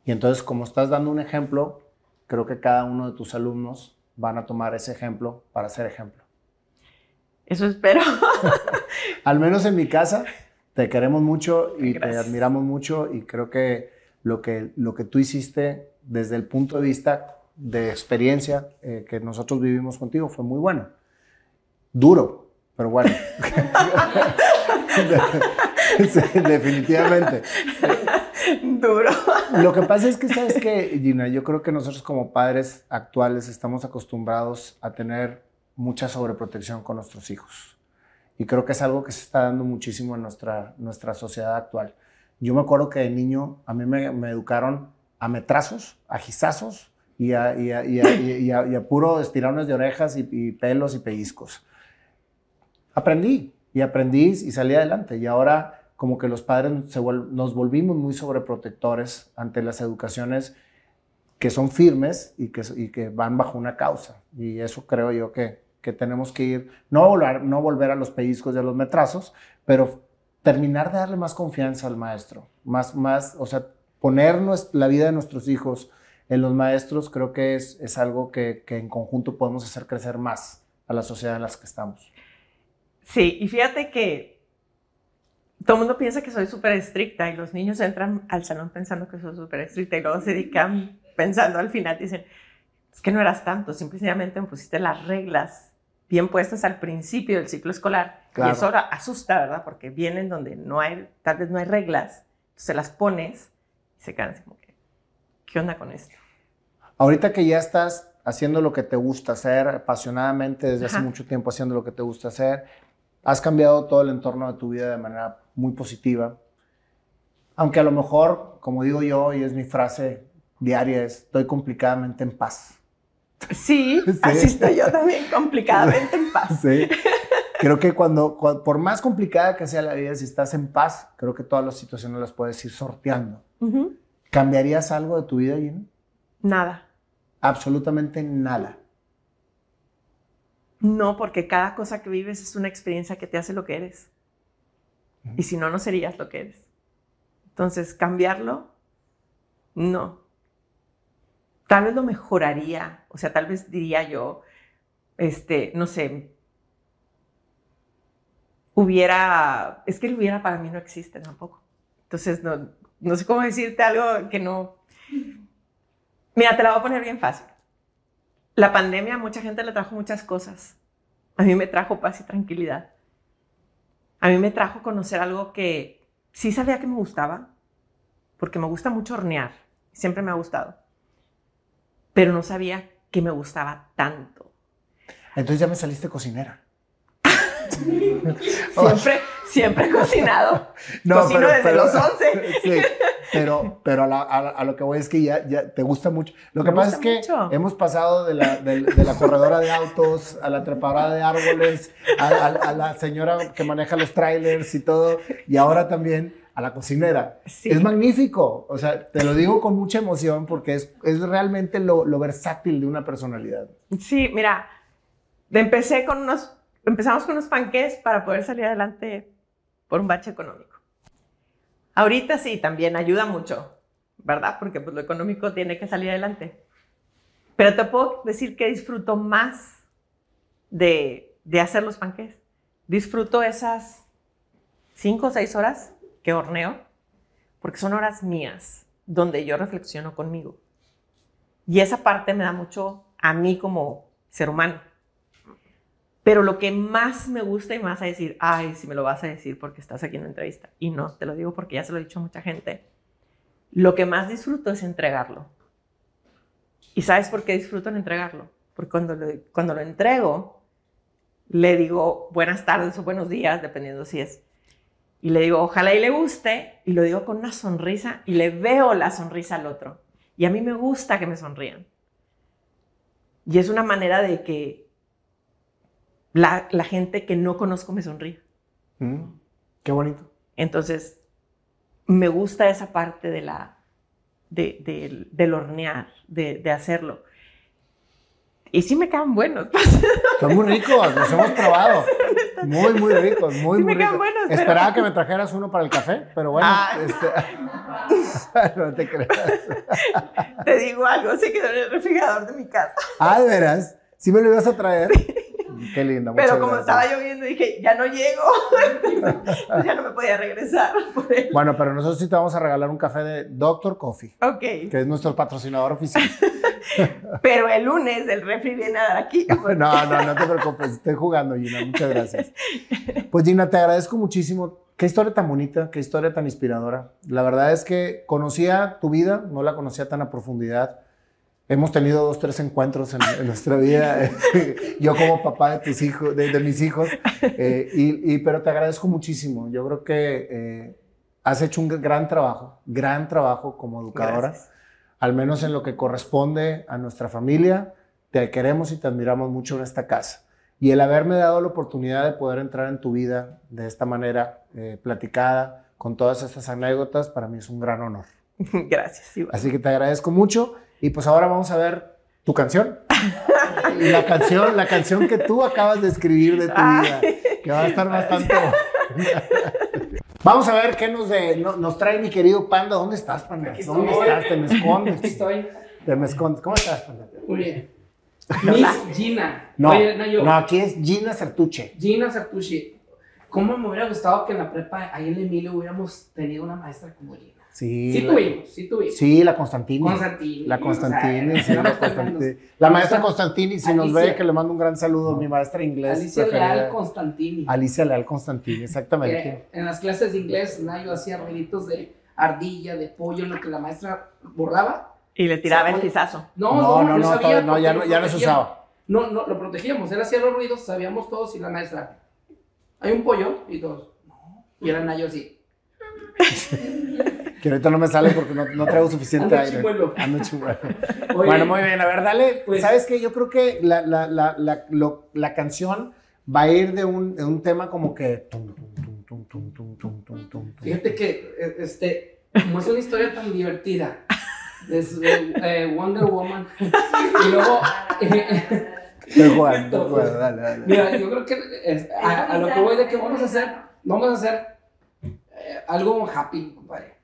Y entonces, como estás dando un ejemplo, creo que cada uno de tus alumnos van a tomar ese ejemplo para ser ejemplo. Eso espero. <laughs> Al menos en mi casa, te queremos mucho y te admiramos mucho y creo que lo que, lo que tú hiciste desde el punto de vista de experiencia eh, que nosotros vivimos contigo fue muy bueno. Duro, pero bueno. <laughs> <laughs> definitivamente. <laughs> Duro. Lo que pasa es que, ¿sabes qué, Gina? Yo creo que nosotros como padres actuales estamos acostumbrados a tener mucha sobreprotección con nuestros hijos. Y creo que es algo que se está dando muchísimo en nuestra, nuestra sociedad actual. Yo me acuerdo que de niño a mí me, educaron a metrazos, a gizazos y a, y y a, puro estirones de orejas y, pelos y pellizcos. Aprendí y aprendí y salí adelante. Y ahora como que los padres nos volvimos muy sobreprotectores ante las educaciones que son firmes y que, y que van bajo una causa. Y eso creo yo que, que tenemos que ir, no volver, no volver a los pellizcos y a los metrazos, pero terminar de darle más confianza al maestro, más, más, o sea, poner la vida de nuestros hijos en los maestros, creo que es, es algo que, que en conjunto podemos hacer crecer más a la sociedad en la que estamos. Sí, y fíjate que todo el mundo piensa que soy súper estricta y los niños entran al salón pensando que soy súper estricta y luego se dedican pensando al final, dicen, es que no eras tanto, simplemente me pusiste las reglas bien puestas al principio del ciclo escolar. Y eso ahora asusta, ¿verdad? Porque vienen donde no hay, tal vez no hay reglas, se las pones y se quedan así como que, ¿qué onda con esto? Ahorita que ya estás haciendo lo que te gusta hacer, apasionadamente desde hace mucho tiempo haciendo lo que te gusta hacer, has cambiado todo el entorno de tu vida de manera muy positiva. Aunque a lo mejor, como digo yo, y es mi frase diaria, es, estoy complicadamente en paz. Sí, <laughs> así estoy yo también, complicadamente en paz. Sí. Creo que cuando, por más complicada que sea la vida, si estás en paz, creo que todas las situaciones las puedes ir sorteando. ¿Cambiarías algo de tu vida, Gina? Nada. Absolutamente nada. No, porque cada cosa que vives es una experiencia que te hace lo que eres. Y si no, no serías lo que eres. Entonces, cambiarlo, no. Tal vez lo mejoraría, o sea, tal vez diría yo, este, no sé, hubiera, es que el hubiera para mí no existe tampoco. Entonces, no, no sé cómo decirte algo que no... <laughs> Mira, te la voy a poner bien fácil. La pandemia a mucha gente le trajo muchas cosas. A mí me trajo paz y tranquilidad. A mí me trajo conocer algo que sí sabía que me gustaba, porque me gusta mucho hornear, siempre me ha gustado, pero no sabía que me gustaba tanto. Entonces ya me saliste cocinera. <laughs> siempre, siempre he cocinado. <laughs> Cocino desde los 11. <laughs> Sí, pero, pero a, lo que voy es que ya, ya te gusta mucho. Lo que pasa es que hemos pasado de la, de, la, corredora de autos a la trepadora de árboles, a, la señora que maneja los trailers y todo, y ahora también a la cocinera. Es magnífico. O sea, te lo digo con mucha emoción porque es, es realmente lo, lo versátil de una personalidad. Sí, mira, empecé con unos empezamos con unos panques para poder salir adelante por un bache económico. Ahorita sí, también ayuda mucho, ¿verdad? Porque pues, lo económico tiene que salir adelante. Pero te puedo decir que disfruto más de, de hacer los panques. Disfruto esas cinco o seis horas que horneo, porque son horas mías, donde yo reflexiono conmigo. Y esa parte me da mucho a mí como ser humano. Pero lo que más me gusta y más a decir, ay, si me lo vas a decir porque estás aquí en la entrevista. Y no, te lo digo porque ya se lo he dicho a mucha gente. Lo que más disfruto es entregarlo. ¿Y sabes por qué disfruto en entregarlo? Porque cuando lo, cuando lo entrego, le digo buenas tardes o buenos días, dependiendo si es. Y le digo, ojalá y le guste. Y lo digo con una sonrisa y le veo la sonrisa al otro. Y a mí me gusta que me sonrían. Y es una manera de que la, gente que no conozco me sonríe. Mm, qué bonito. Entonces, me gusta esa parte de la, de, del hornear, de, hacerlo. Y sí me quedan buenos. <laughs> Son muy ricos, los hemos probado. <laughs> Muy, muy ricos, muy, sí muy me Quedan buenos, Esperaba que me <laughs> trajeras uno para el café, pero bueno. Ah. Este, no te creas. Te digo algo, se quedó en el refrigerador de mi casa. Ah, de veras. ¿Sí me lo ibas a traer? Qué linda. Pero como estaba lloviendo, dije, ya no llego. Pues <laughs> ya no me podía regresar. Bueno, pero nosotros sí te vamos a regalar un café de Doctor Coffee. Ok. Que es nuestro patrocinador oficial. <laughs> pero el lunes el refri viene a dar aquí. <laughs> no, no, no te preocupes. Estoy jugando, Gina. Muchas gracias. Pues, Gina, te agradezco muchísimo. Qué historia tan bonita, qué historia tan inspiradora. La verdad es que conocía tu vida, no la conocía tan a profundidad Hemos tenido dos, tres encuentros en, nuestra vida, <laughs> <laughs> yo como papá de tus hijos, de, mis hijos, eh, y, pero te agradezco muchísimo. Yo creo que eh, has hecho un gran trabajo, gran trabajo como educadora, al menos en lo que corresponde a nuestra familia. Te queremos y te admiramos mucho en esta casa. Y el haberme dado la oportunidad de poder entrar en tu vida de esta manera eh, platicada, con todas estas anécdotas, para mí es un gran honor. <laughs> Gracias. Iván. Así que te agradezco mucho. Y pues ahora vamos a ver tu canción. y la canción, la canción que tú acabas de escribir de tu vida, que va a estar bastante... Vamos a ver qué nos, de, nos trae mi querido Panda. ¿Dónde estás, Panda? ¿Dónde estás? Te me escondes. Aquí estoy. Te me escondes. ¿Cómo estás, Panda? Muy bien. <laughs> Miss Gina. No, no, aquí es Gina Sartuche. Gina Sartuche. ¿Cómo me hubiera gustado que en la prepa, ahí en Emilio, hubiéramos tenido una maestra como Gina? Sí, sí tuvimos, sí tuvimos. Sí, la Constantini. Constantini. La Constantini, sí, la Constantini. La maestra Constantini, si nos ve, que le mando un gran saludo, mi maestra inglés. Alicia Leal Constantini. Alicia Leal Constantini, exactamente. en las clases de inglés, yo hacía ruiditos de ardilla, de pollo, en lo que la maestra borraba. Y le tiraba el pisazo. No, no, no, no, sabía no ya, no, ya no se usaba. No, no, lo protegíamos. Él hacía los ruidos, sabíamos todos y la maestra. Hay un pollo y todos. No. Y era Nayo así. <laughs> Que ahorita no me sale porque no, no traigo suficiente aire. Ando chimuelo. <laughs> bueno, muy bien. A ver, dale. Pues, ¿Sabes qué? Yo creo que la, la, la, la canción va a ir de un, de un tema como que... Fíjate que este, como es una historia tan divertida, es eh, Wonder Woman, <laughs> y luego... Te juegan, <laughs> dale, dale. Mira, yo creo que a, a, lo que voy de que vamos a hacer, vamos a hacer eh, algo happy, compadre.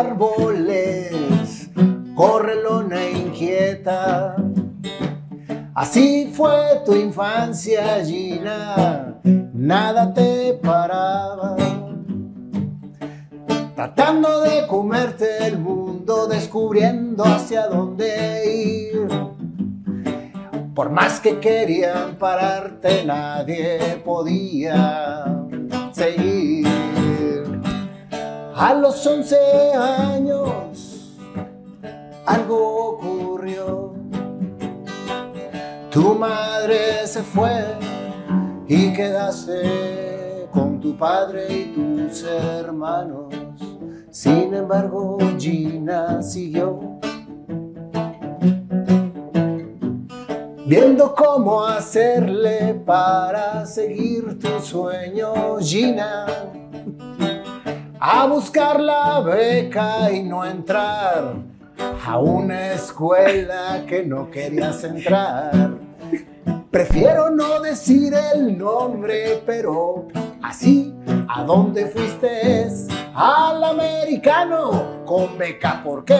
Árboles, correlona inquieta. Así fue tu infancia, Gina, nada te paraba. Tratando de comerte el mundo, descubriendo hacia dónde ir Por más que querían pararte, nadie podía seguir. A los 11 años algo ocurrió. Tu madre se fue y quedaste con tu padre y tus hermanos. Sin embargo, Gina siguió viendo cómo hacerle para seguir tu sueño, Gina. A buscar la beca y no entrar a una escuela que no querías entrar. Prefiero no decir el nombre, pero así, ¿a dónde fuiste? Al americano con beca, porque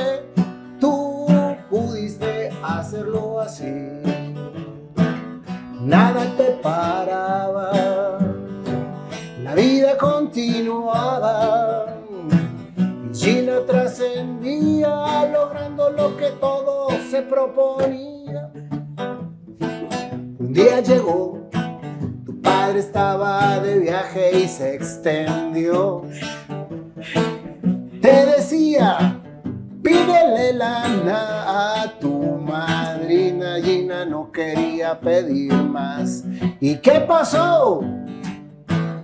tú pudiste hacerlo así. Nada te paraba, la vida continuaba. Y Gina trascendía, logrando lo que todo se proponía. Un día llegó, tu padre estaba de viaje y se extendió. Te decía, pídele lana a tu madrina. Gina no quería pedir más. ¿Y qué pasó?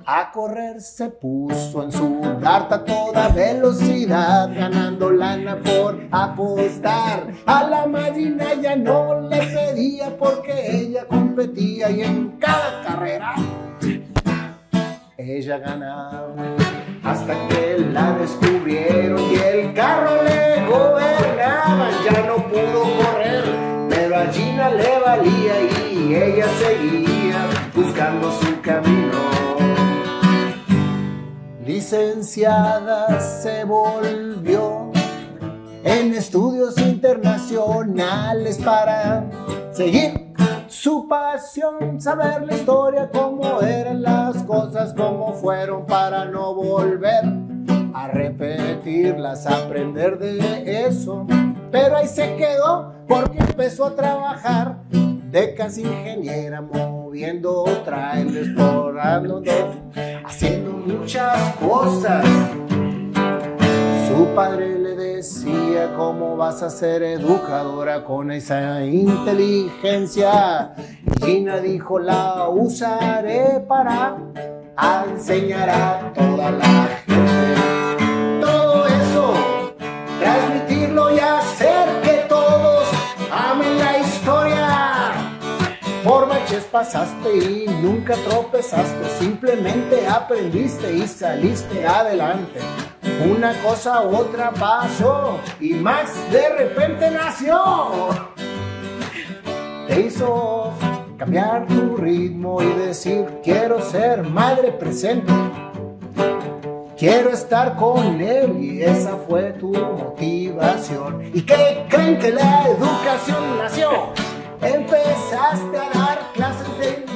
A correr se puso en su darta a toda velocidad, ganando lana por apostar. A la madrina ya no le pedía porque ella competía y en cada carrera ella ganaba. Hasta que la descubrieron y el carro le gobernaba. Ya no pudo correr, pero a Gina le valía y ella seguía buscando su camino licenciada se volvió en estudios internacionales para seguir su pasión, saber la historia, cómo eran las cosas, cómo fueron para no volver a repetirlas, aprender de eso. Pero ahí se quedó porque empezó a trabajar de casi ingeniera, moviendo trailers, explorando, haciendo muchas cosas. Su padre le decía, ¿cómo vas a ser educadora con esa inteligencia? Gina dijo, la usaré para enseñar a toda la gente. Pasaste y nunca tropezaste, simplemente aprendiste y saliste adelante. Una cosa u otra pasó y Max de repente nació. Te hizo cambiar tu ritmo y decir quiero ser madre presente. Quiero estar con él y esa fue tu motivación. ¿Y qué creen que la educación nació? Empezaste a dar clases de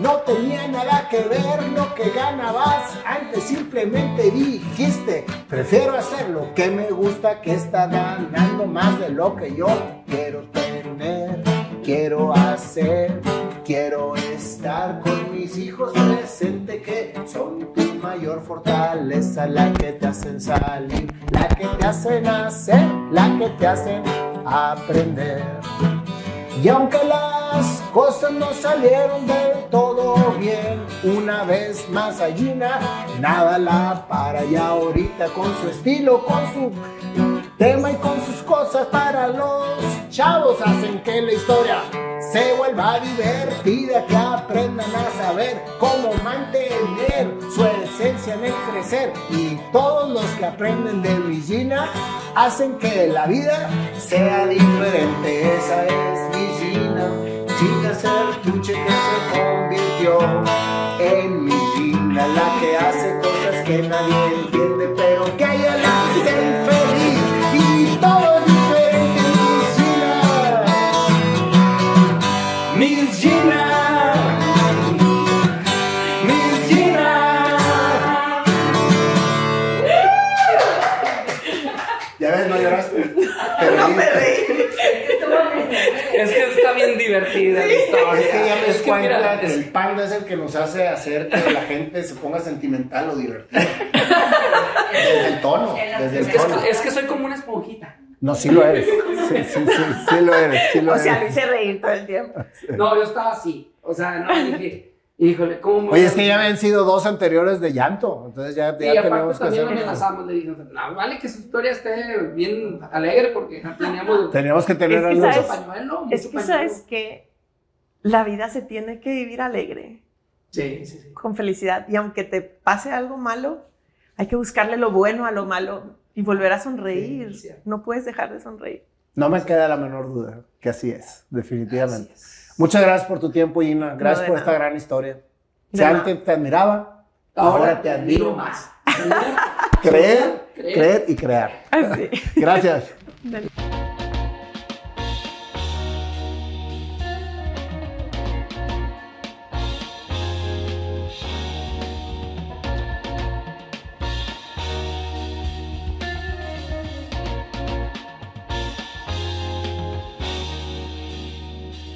no tenía nada que ver lo que ganabas. Antes simplemente dijiste, prefiero hacer lo que me gusta que estar ganando más de lo que yo quiero tener, quiero hacer. Quiero estar con mis hijos presente que son tu mayor fortaleza, la que te hacen salir, la que te hacen hacer, la que te hacen aprender. Y aunque las cosas no salieron del todo bien, una vez más a Gina, nada la para. Ya ahorita con su estilo, con su tema y con sus cosas para los chavos hacen que la historia se vuelva divertida, que aprendan a saber cómo mantener su esencia en el crecer y todos los que aprenden de mi Gina hacen que la vida sea diferente. Esa es mi Gina, Gina Sertuche que se convirtió en mi Gina, la que hace cosas que nadie entiende, me reí. Es que está bien divertida la historia. Es que ya me Es que mira, cuenta que es- el panda es el que nos hace hacer que la gente se ponga sentimental o divertida. Desde el tono, desde es el que, tono. es que soy como una esponjita. No, sí lo eres. Sí, sí, sí, sí lo eres, sí lo O sea, eres. hice reír todo el tiempo. No, yo estaba así. O sea, no, dije, híjole, ¿cómo me Oye, es que ya habían sido dos anteriores de llanto, entonces ya, Y ya aparte tenemos que también hacer... nos enlazamos, le dije, no, vale que su historia esté bien alegre porque teníamos <laughs> Teníamos que tener Es que algo... sabes- pañuelo, Es que pañuelo. sabes que la vida se tiene que vivir alegre, Sí, sí, sí. con felicidad. Y aunque te pase algo malo, hay que buscarle lo bueno a lo malo y volver a sonreír. Sí, no puedes dejar de sonreír. No me queda la menor duda que así es, definitivamente. Así es. Muchas gracias por tu tiempo, Gina. Gracias por nada. esta gran historia. Si antes te admiraba, ahora, te admiro más. más. <laughs> Creer, Creer. creer y crear. Así. Gracias. Dale.